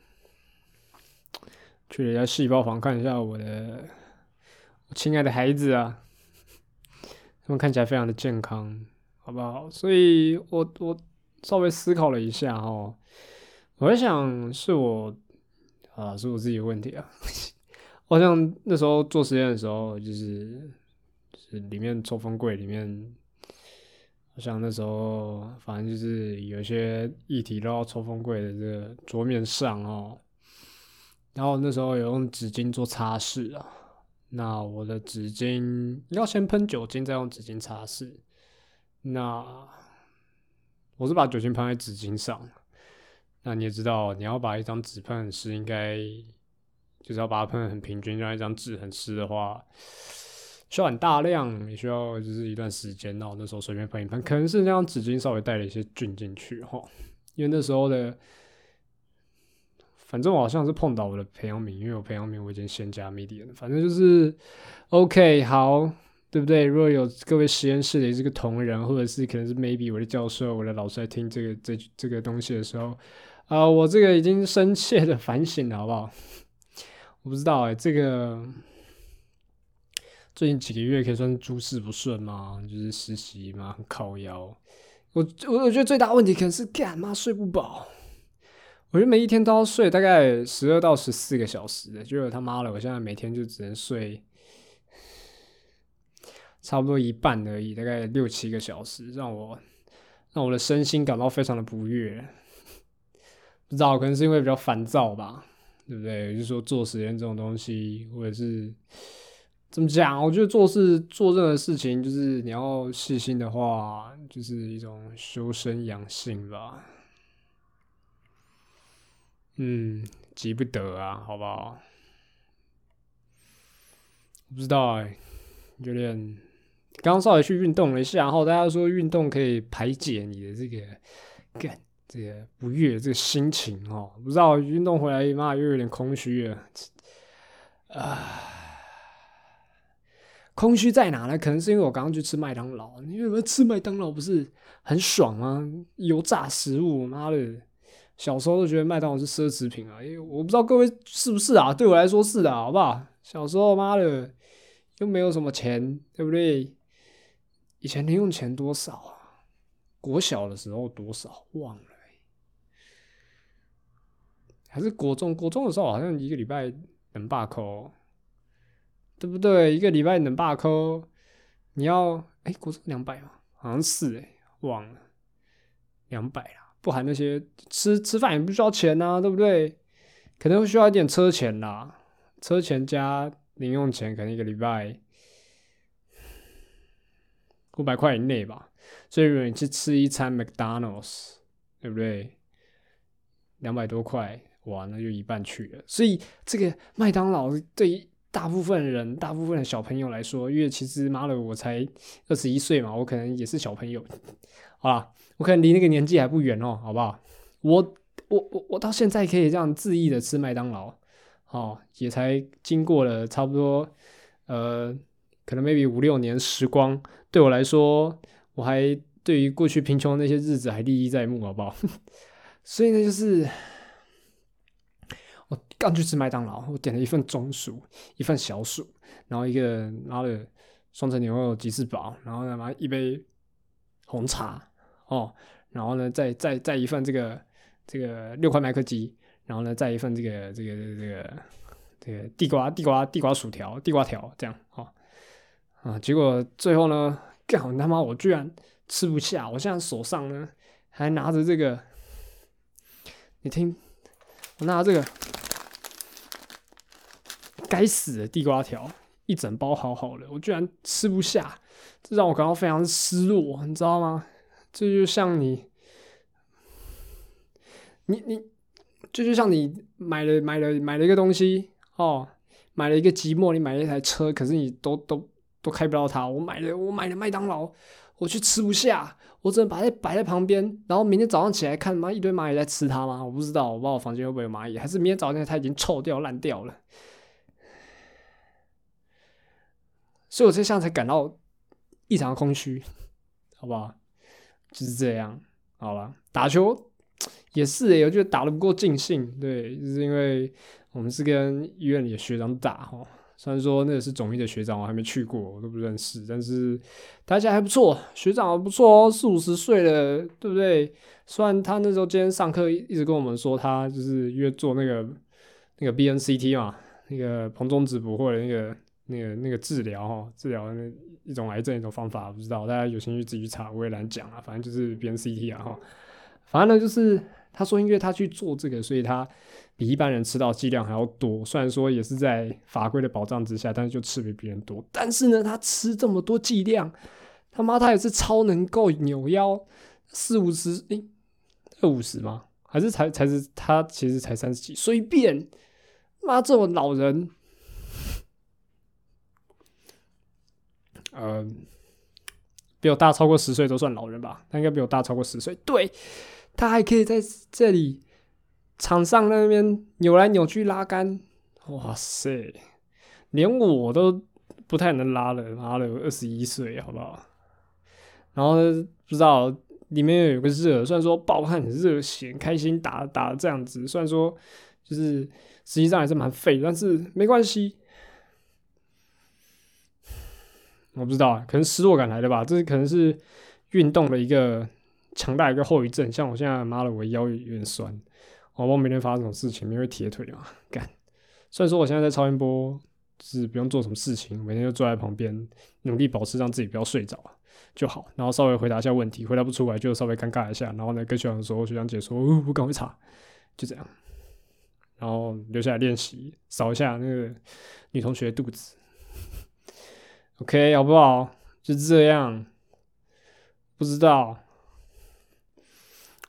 去了一下细胞房，看一下我的我亲爱的孩子啊，他们看起来非常的健康，好不好？所以我我稍微思考了一下哦，我在想是我啊，是我自己的问题啊。我像那时候做实验的时候，就是就是里面抽风柜里面。像那时候，反正就是有一些液体落到抽风柜的这个桌面上哦，然后那时候有用纸巾做擦拭啊。那我的纸巾要先喷酒精，再用纸巾擦拭。那我是把酒精喷在纸巾上。那你也知道，你要把一张纸喷很湿，应该就是要把它喷的很平均，让一张纸很湿的话。需要很大量，也需要就是一段时间。那我那时候随便喷一喷，可能是那张纸巾稍微带了一些菌进去哈。因为那时候的，反正我好像是碰到我的培养皿，因为我培养皿我已经先加 medium 反正就是 OK 好，对不对？如果有各位实验室的这个同仁，或者是可能是 maybe 我的教授、我的老师在听这个这这个东西的时候，啊，我这个已经深切的反省了，好不好？我不知道哎，这个。最近几个月可以算诸事不顺吗？就是实习嘛，很靠腰。我我我觉得最大问题可能是干嘛睡不饱。我觉得每一天都要睡大概十二到十四个小时的，结果他妈的，我现在每天就只能睡差不多一半而已，大概六七个小时，让我让我的身心感到非常的不悦。不知道可能是因为比较烦躁吧，对不对？就是说做实验这种东西，或者是。怎么讲？我觉得做事做任何事情，就是你要细心的话，就是一种修身养性吧。嗯，急不得啊，好不好？不知道哎，有点刚稍微去运动了一下，然后大家说运动可以排解你的这个感这个不悦这个心情哦。不知道运动回来妈又有点空虚了啊。空虚在哪呢？可能是因为我刚刚去吃麦当劳，因为吃麦当劳不是很爽吗？油炸食物，妈的！小时候都觉得麦当劳是奢侈品啊，因为我不知道各位是不是啊？对我来说是的，好不好？小时候妈的又没有什么钱，对不对？以前零用钱多少啊？国小的时候多少忘了？还是国中，国中的时候好像一个礼拜能罢扣，对不对？一个礼拜能罢扣，你要哎，国中两百吗？好像是哎，忘了，两百啦，不含那些吃吃饭也不需要钱呐，对不对？可能会需要一点车钱啦，车钱加零用钱，可能一个礼拜五百块以内吧。所以如果你去吃一餐 McDonald's，对不对？两百多块，哇，那就一半去了。所以这个麦当劳对于大部分人、大部分的小朋友来说，因为其实妈的，我才二十一岁嘛，我可能也是小朋友。好啦，我可能离那个年纪还不远哦，好不好？我。我我我到现在可以这样恣意的吃麦当劳，哦，也才经过了差不多，呃，可能 maybe 五六年时光，对我来说，我还对于过去贫穷的那些日子还历历在目，好不好？所以呢，就是刚去吃麦当劳，我点了一份中薯，一份小薯，然后一个拿了双层牛肉鸡翅堡，然后呢，妈一杯红茶，哦，然后呢，再再再一份这个。这个六块麦克鸡，然后呢，再一份这个这个这个这个地瓜地瓜地瓜薯条地瓜条这样哦啊，结果最后呢，干他妈我居然吃不下，我现在手上呢还拿着这个，你听，我拿这个该死的地瓜条，一整包好好的，我居然吃不下，这让我感到非常失落，你知道吗？这就像你。你你，这就像你买了买了买了一个东西哦，买了一个寂寞，你买了一台车，可是你都都都开不到它。我买了我买了麦当劳，我却吃不下，我只能把它摆在旁边，然后明天早上起来看，妈一堆蚂蚁在吃它吗？我不知道，我不知道我房间会不会有蚂蚁，还是明天早上它已经臭掉烂掉了。所以我这下才感到异常空虚，好不好？就是这样，好了，打球。也是诶，我觉得打的不够尽兴，对，就是因为我们是跟医院里的学长打哈，虽然说那个是总医的学长，我还没去过，我都不认识，但是打起来还不错，学长不错哦，四五十岁了，对不对？虽然他那时候今天上课一直跟我们说，他就是约做那个那个 BNCT 嘛，那个棚中指捕或者那个那个那个治疗哈，治疗那一种癌症一种方法，不知道大家有兴趣自己去查，我也难讲啊，反正就是 BNCT 啊哈，反正呢就是。他说：“因为他去做这个，所以他比一般人吃到剂量还要多。虽然说也是在法规的保障之下，但是就吃比别人多。但是呢，他吃这么多剂量，他妈他也是超能够扭腰，四五十，诶，二五十吗？还是才才是他其实才三十几，随便。妈，这种老人，呃，比我大超过十岁都算老人吧？他应该比我大超过十岁，对。”他还可以在这里场上那边扭来扭去拉杆，哇塞！连我都不太能拉了，拉了二十一岁，好不好？然后不知道里面有个热，虽然说爆汗很热血，开心打打这样子，虽然说就是实际上还是蛮废，但是没关系。我不知道啊，可能失落感来的吧，这可能是运动的一个。强大一个后遗症，像我现在，妈的，我腰有点酸，我不知道明天发生什么事情，因为铁腿啊，干。虽然说我现在在超音波，是不用做什么事情，每天就坐在旁边，努力保持让自己不要睡着就好，然后稍微回答一下问题，回答不出来就稍微尴尬一下，然后呢跟学长说，学长姐说，我赶快查，就这样，然后留下来练习，扫一下那个女同学肚子，OK 好不好？就这样，不知道。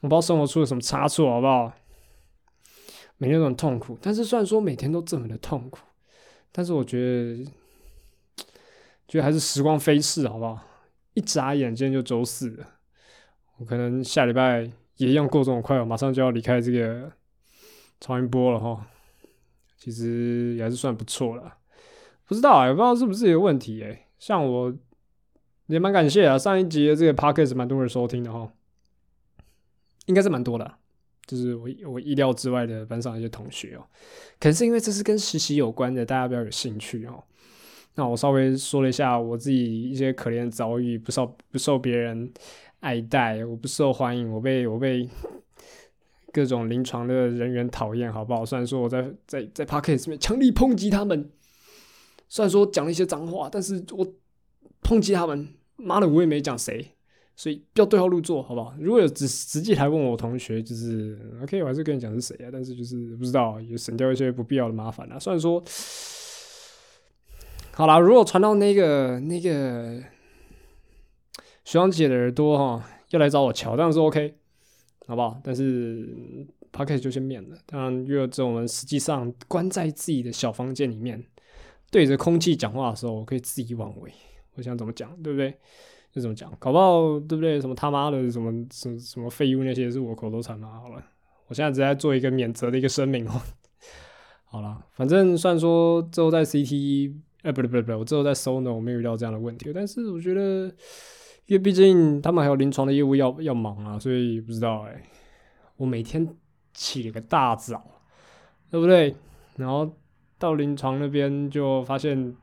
我不知道生活出了什么差错，好不好？每天都很痛苦，但是虽然说每天都这么的痛苦，但是我觉得，觉得还是时光飞逝，好不好？一眨眼间就周四了，我可能下礼拜也一样过这么快，我马上就要离开这个超音波了哈。其实也还是算不错了，不知道哎，不知道是不是有问题哎。像我也蛮感谢啊，上一集的这个 podcast 蛮多人收听的哈。应该是蛮多的，就是我我意料之外的班上一些同学哦，可能是因为这是跟实习有关的，大家比较有兴趣哦。那我稍微说了一下我自己一些可怜的遭遇，不受不受别人爱戴，我不受欢迎，我被我被各种临床的人员讨厌，好不好？虽然说我在在在 p o c k e t 里面强力抨击他们，虽然说讲了一些脏话，但是我抨击他们，妈的，我也没讲谁，所以不要对号入座，好不好？如果有直实际来问我同学，就是 OK，我还是跟你讲是谁啊，但是就是不知道，也省掉一些不必要的麻烦啊。虽然说，好啦，如果传到那个那个学长姐的耳朵哈，要来找我瞧，当然是 OK。好不好？但是 p o c a s t 就先免了。当然，如果在我们实际上关在自己的小房间里面，对着空气讲话的时候，我可以恣意妄为。我想怎么讲，对不对？就怎么讲，搞不好对不对？什么他妈的，什么什么什么废物那些，是我口头禅嘛。好了，我现在只在做一个免责的一个声明哦。好了，反正虽然说之后在 CT，哎，不对不对不对，我之后在 Sono 我没有遇到这样的问题，但是我觉得。因为毕竟他们还有临床的业务要要忙啊，所以不知道哎。我每天起了个大早，对不对？然后到临床那边就发现，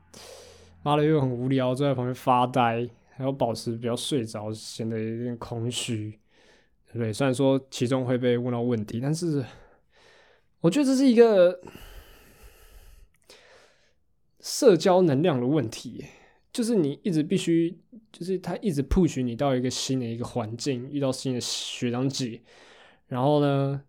妈的又很无聊，坐在旁边发呆，还要保持比较睡着，显得有点空虚，对不对？虽然说其中会被问到问题，但是我觉得这是一个社交能量的问题。就是你一直必须，就是他一直 push 你到一个新的一个环境，遇到新的学长姐，然后呢，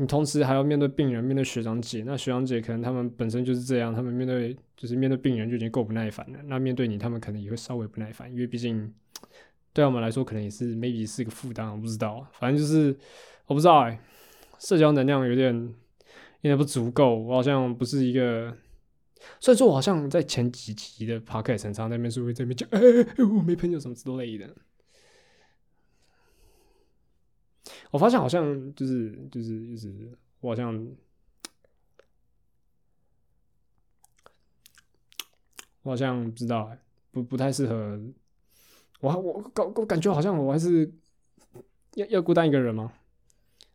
你同时还要面对病人，面对学长姐。那学长姐可能他们本身就是这样，他们面对就是面对病人就已经够不耐烦了。那面对你，他们可能也会稍微不耐烦，因为毕竟对我们来说，可能也是 maybe 是一个负担。我不知道，反正就是我不知道哎，社交能量有点有点不足够，我好像不是一个。虽然说，我好像在前几集的 p o c a s t 常那边是会在那边讲，哎，我没朋友什么之类的。我发现好像就是就是就是我好像我好像不知道，不不太适合。我我感我感觉好像我还是要要孤单一个人吗？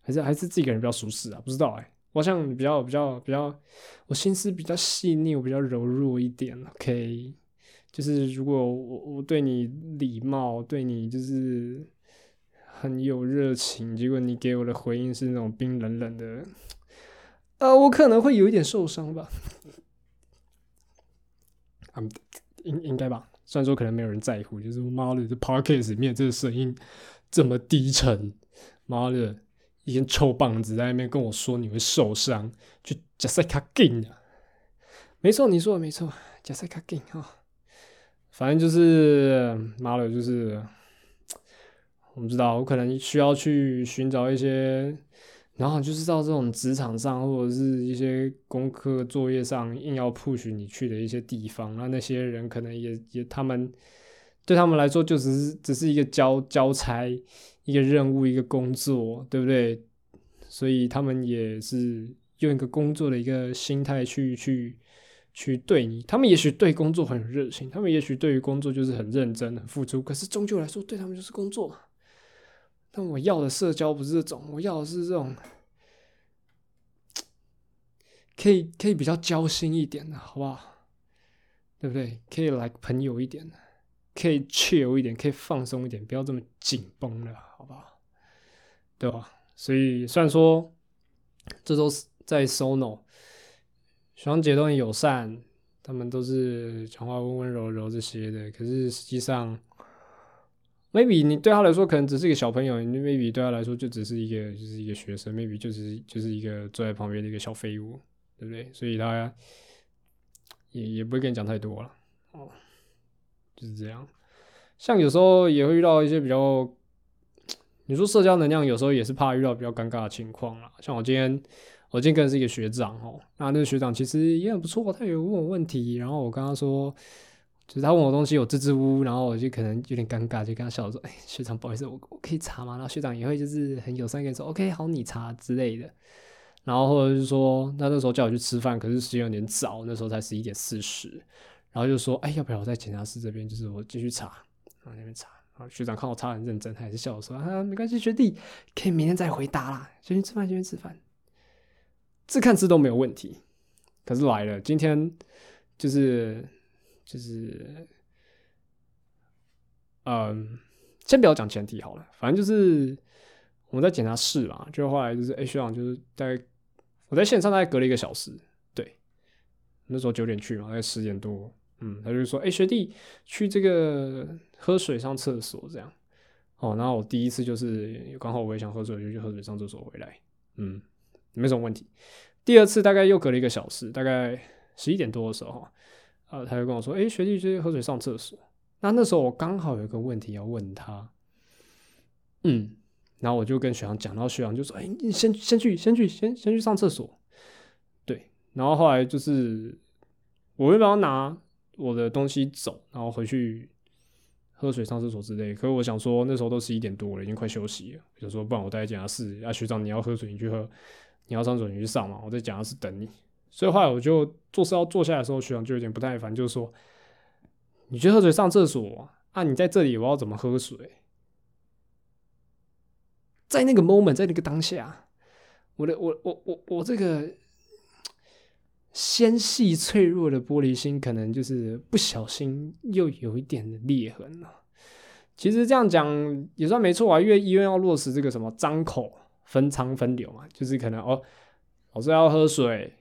还是还是自己一个人比较舒适啊？不知道哎。我好像比较比较比较，我心思比较细腻，我比较柔弱一点。OK，就是如果我我对你礼貌，对你就是很有热情，结果你给我的回应是那种冰冷冷的，啊，我可能会有一点受伤吧。嗯，应应该吧。虽然说可能没有人在乎，就是妈的，这 Podcast 里面这个声音这么低沉，妈的。一根臭棒子在那边跟我说你会受伤，就加塞卡金啊！没错，你说的没错，加塞卡金啊！反正就是妈的，就是我不知道，我可能需要去寻找一些，然后就是到这种职场上或者是一些功课作业上硬要 push 你去的一些地方，那那些人可能也也他们对他们来说就只是只是一个交交差。一个任务，一个工作，对不对？所以他们也是用一个工作的一个心态去去去对你。他们也许对工作很有热情，他们也许对于工作就是很认真、很付出。可是终究来说，对他们就是工作。但我要的社交不是这种，我要的是这种可以可以比较交心一点的，好不好？对不对？可以来朋友一点的。可以 chill 一点，可以放松一点，不要这么紧绷了，好不好？对吧？所以虽然说这都是在 sono，学长姐都很友善，他们都是讲话温温柔柔这些的，可是实际上，maybe 你对他来说可能只是一个小朋友，你 maybe 对他来说就只是一个就是一个学生，maybe 就是就是一个坐在旁边的一个小废物，对不对？所以他也也不会跟你讲太多了，哦。就是这样，像有时候也会遇到一些比较，你说社交能量有时候也是怕遇到比较尴尬的情况啦。像我今天，我今天跟是一个学长哦，那那个学长其实也很不错，他有问我问题，然后我跟他说，就是他问我东西有支支吾吾，然后我就可能有点尴尬，就跟他笑说：“哎，学长不好意思，我我可以查吗？”然后学长也会就是很友善跟你说：“OK，好，你查之类的。”然后或者是说，那那时候叫我去吃饭，可是时间有点早，那时候才十一点四十。然后就说：“哎，要不要我在检查室这边？就是我继续查，然后那边查。然后学长看我查很认真，他也是笑说：‘啊，没关系，学弟可以明天再回答啦。’先去吃饭，先去吃饭，自看字都没有问题。可是来了，今天就是就是，嗯，先不要讲前提好了，反正就是我们在检查室嘛，就后来就是哎学长就是在我在线上大概隔了一个小时，对，那时候九点去嘛，大概十点多，嗯，他就说哎学弟去这个喝水上厕所这样，哦，然后我第一次就是刚好我也想喝水，就去喝水上厕所回来，嗯，没什么问题。第二次大概又隔了一个小时，大概十一点多的时候，呃，他就跟我说：“哎，学弟去喝水上厕所。”那那时候我刚好有一个问题要问他，嗯，然后我就跟学长讲，然后学长就说：“哎，你先先去，先去，先先去上厕所。”对，然后后来就是我本要拿我的东西走，然后回去喝水上厕所之类。可是我想说，那时候都十一点多了，已经快休息了，就说不然我待在检查室。啊，学长你要喝水，你去喝。你要上厕所你去上嘛，我在讲的是等你，所以后来我就做事要坐下来的时候，学长就有点不耐烦，就是说，你去喝水上厕所啊，你在这里我要怎么喝水？在那个 moment，在那个当下，我的我我我我这个纤细脆弱的玻璃心，可能就是不小心又有一点的裂痕了。其实这样讲也算没错啊，因为医院要落实这个什么张口。分仓分流嘛，就是可能哦，老师要喝水，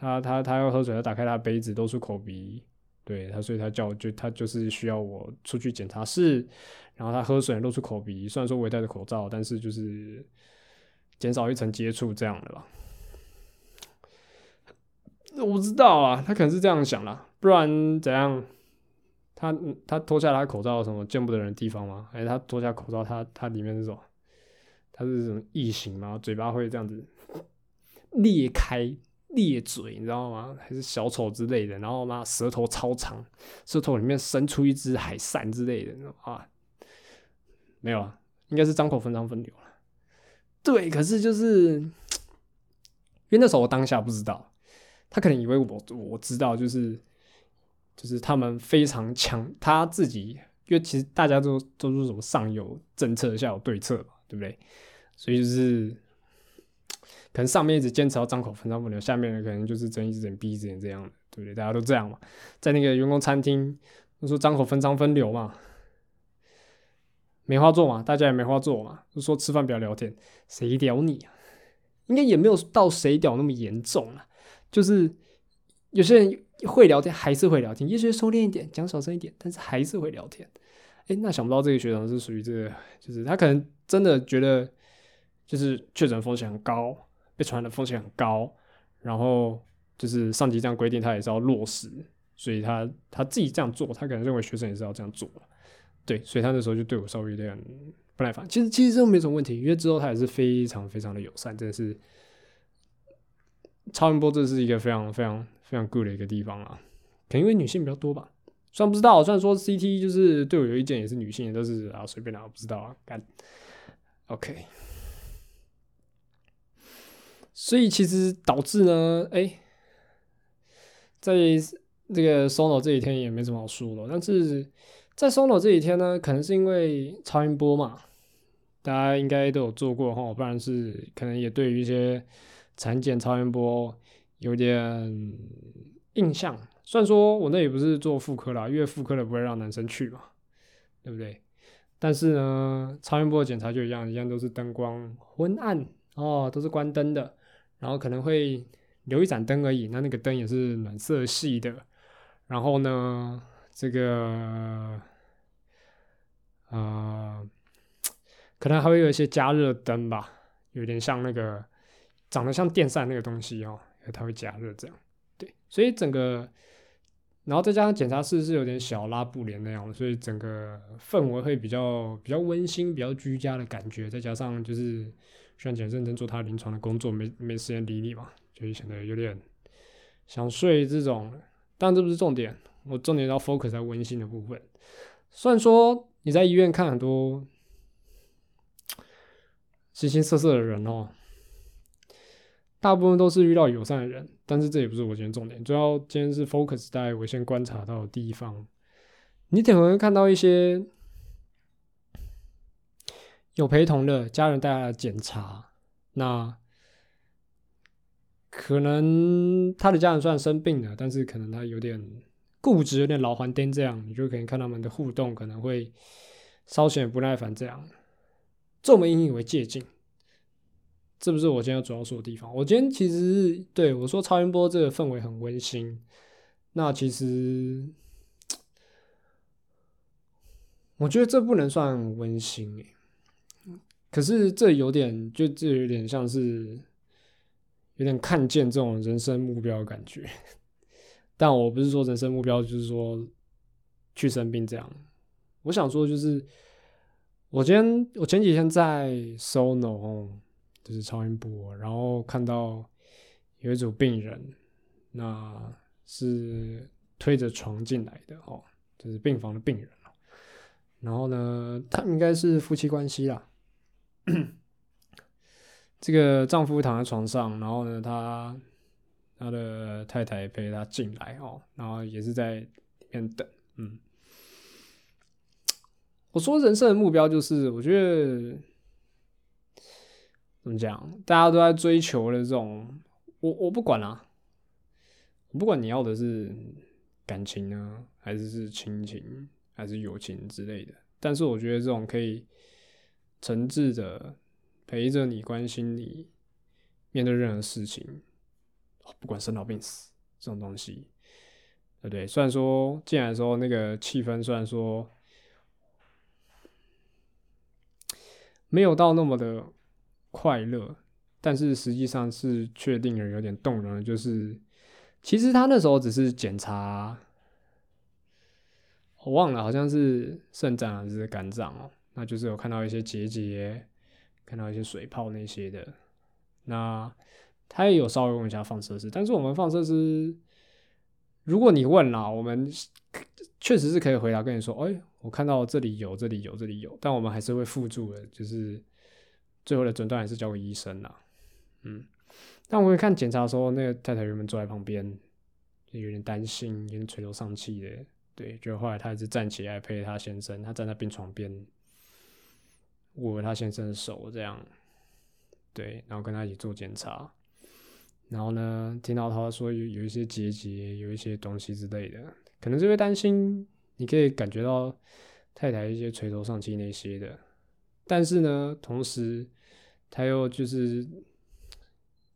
他他他要喝水，他打开他的杯子露出口鼻，对他，所以他叫就他就是需要我出去检查室，然后他喝水露出口鼻，虽然说我也戴着口罩，但是就是减少一层接触这样的吧。我不知道啊，他可能是这样想啦，不然怎样？他他脱下他口罩什么见不得人的地方吗？还是他脱下口罩，他他里面那种？他是什么异形吗？嘴巴会这样子裂开裂嘴，你知道吗？还是小丑之类的？然后嘛，舌头超长，舌头里面伸出一只海扇之类的啊？没有啊，应该是张口分张分流了。对，可是就是因为那时候我当下不知道，他可能以为我我知道，就是就是他们非常强，他自己因为其实大家都都是什么上有政策下有对策嘛，对不对？所以就是，可能上面一直坚持要张口分张分流，下面的可能就是睁一只眼闭一只眼这样的，对不对？大家都这样嘛，在那个员工餐厅，都说张口分张分流嘛，没话做嘛，大家也没话做嘛，就说吃饭不要聊天，谁屌你啊？应该也没有到谁屌那么严重啊，就是有些人会聊天，还是会聊天，也许收敛一点，讲小声一点，但是还是会聊天。哎，那想不到这个学长是属于这个，就是他可能真的觉得。就是确诊风险很高，被传染的风险很高，然后就是上级这样规定，他也是要落实，所以他他自己这样做，他可能认为学生也是要这样做对，所以他那时候就对我稍微有点不耐烦。其实其实这都没什么问题，因为之后他也是非常非常的友善，真的是超音波，这是一个非常非常非常 good 的一个地方啊。可能因为女性比较多吧，虽然不知道，虽然说 CT 就是对我有意见也是女性，都是啊随便拿，我不知道啊，干 OK。所以其实导致呢，哎，在这个 Sono 这几天也没什么好说的。但是在 Sono 这几天呢，可能是因为超音波嘛，大家应该都有做过哈，不然是可能也对于一些产检超音波有点印象。虽然说我那也不是做妇科啦，因为妇科的不会让男生去嘛，对不对？但是呢，超音波的检查就一样，一样都是灯光昏暗哦，都是关灯的。然后可能会留一盏灯而已，那那个灯也是暖色系的。然后呢，这个呃，可能还会有一些加热灯吧，有点像那个长得像电扇那个东西哦，它会加热这样。对，所以整个，然后再加上检查室是有点小拉布帘那样的，所以整个氛围会比较比较温馨、比较居家的感觉。再加上就是。需要很认真做他临床的工作，没没时间理你嘛，就显得有点想睡这种。但这不是重点，我重点要 focus 在温馨的部分。虽然说你在医院看很多形形色色的人哦，大部分都是遇到友善的人，但是这也不是我今天重点。主要今天是 focus 在我先观察到的地方，你可能会看到一些。有陪同的家人带来检查，那可能他的家人虽然生病了，但是可能他有点固执，有点老黄颠这样，你就可以看他们的互动，可能会稍显不耐烦这样。这我们引以为借鉴。这不是我今天要主要说的地方。我今天其实对我说超音波这个氛围很温馨，那其实 我觉得这不能算温馨诶，可是这有点就这有点像是有点看见这种人生目标的感觉。但我不是说人生目标就是说去生病这样，我想说就是我今天我前几天在 Sono 就是超音波，然后看到有一组病人，那是推着床进来的哦，就是病房的病人然后呢，他们应该是夫妻关系啦。这个丈夫躺在床上，然后呢，他。他的太太陪他进来哦，然后也是在里面等。嗯，我说人生的目标就是，我觉得怎么讲，大家都在追求的这种，我我不管啦，我不管你要的是感情呢，还是是亲情，还是友情之类的。但是我觉得这种可以诚挚的陪着你、关心你、面对任何事情。不管生老病死这种东西，对不对？虽然说进来的时候那个气氛，虽然说没有到那么的快乐，但是实际上是确定了有点动容的，就是其实他那时候只是检查，我忘了好像是肾脏还是肝脏哦，那就是有看到一些结节，看到一些水泡那些的，那。他也有稍微问一下放射师，但是我们放射师，如果你问啦，我们确实是可以回答跟你说，哎，我看到这里有，这里有，这里有，但我们还是会附注的，就是最后的诊断还是交给医生啦。嗯，但我看检查的时候，那个太太原本坐在旁边，有点担心，有点垂头丧气的，对，就后来他还是站起来陪他先生，他站在病床边，握他先生的手，这样，对，然后跟他一起做检查。然后呢，听到他说有有一些结节，有一些东西之类的，可能就会担心。你可以感觉到太太一些垂头丧气那些的，但是呢，同时他又就是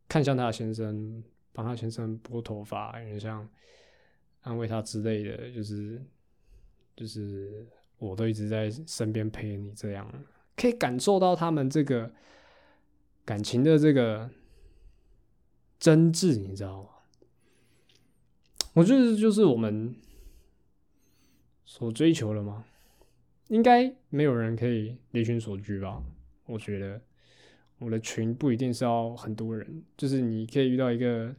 看向他的先生，帮他先生拨头发，有点像安慰他之类的，就是就是我都一直在身边陪你，这样可以感受到他们这个感情的这个。真挚，你知道吗？我觉得就是我们所追求的吗？应该没有人可以离群所居吧？我觉得我的群不一定是要很多人，就是你可以遇到一个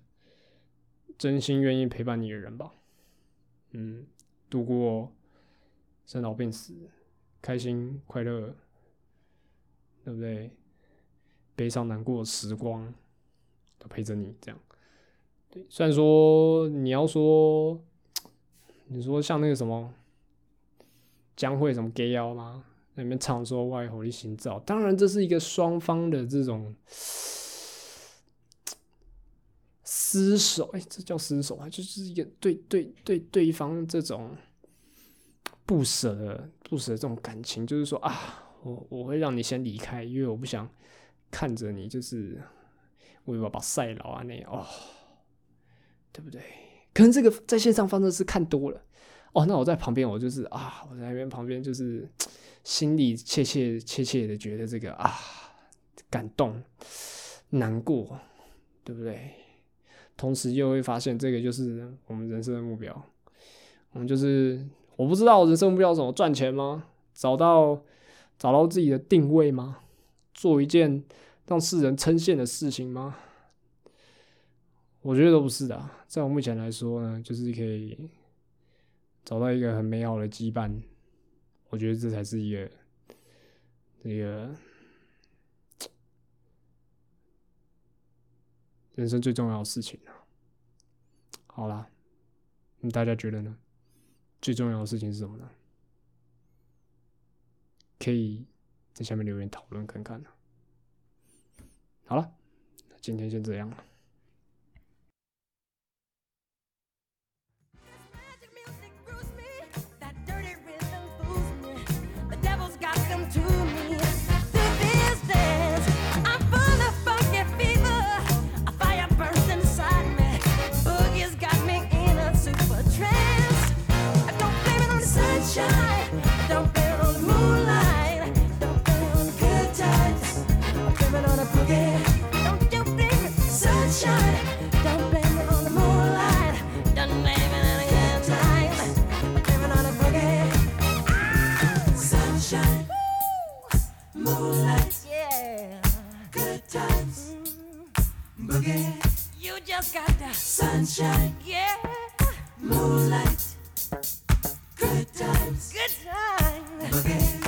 真心愿意陪伴你的人吧。嗯，度过生老病死、开心快乐，对不对？悲伤难过时光都。陪着你这样，对。虽然说你要说，你说像那个什么将会什么 gay 妖吗？那边唱说外火力行造，当然这是一个双方的这种厮守，哎，这叫厮守啊，就是一个对对对对方这种不舍的不舍这种感情，就是说啊，我我会让你先离开，因为我不想看着你就是。我要把赛老啊那样哦，对不对？可能这个在线上方式是看多了哦，那我在旁边，我就是啊，我在那边旁边就是 心里切切切切的觉得这个啊感动、难过，对不对？同时又会发现这个就是我们人生的目标，我们就是我不知道人生目标怎么赚钱吗？找到找到自己的定位吗？做一件。让世人称羡的事情吗？我觉得都不是的。在我目前来说呢，就是可以找到一个很美好的羁绊。我觉得这才是一个那个人生最重要的事情啊。好啦，那大家觉得呢？最重要的事情是什么呢？可以在下面留言讨论看看呢。好了，今天先这样了。Moonlight, Don't blame it again on a buget ah, Sunshine Moonlight yeah, Good times. Mm-hmm. Boogie. You just got the sunshine. Yeah. Moonlight. Good times. good times. Boogie,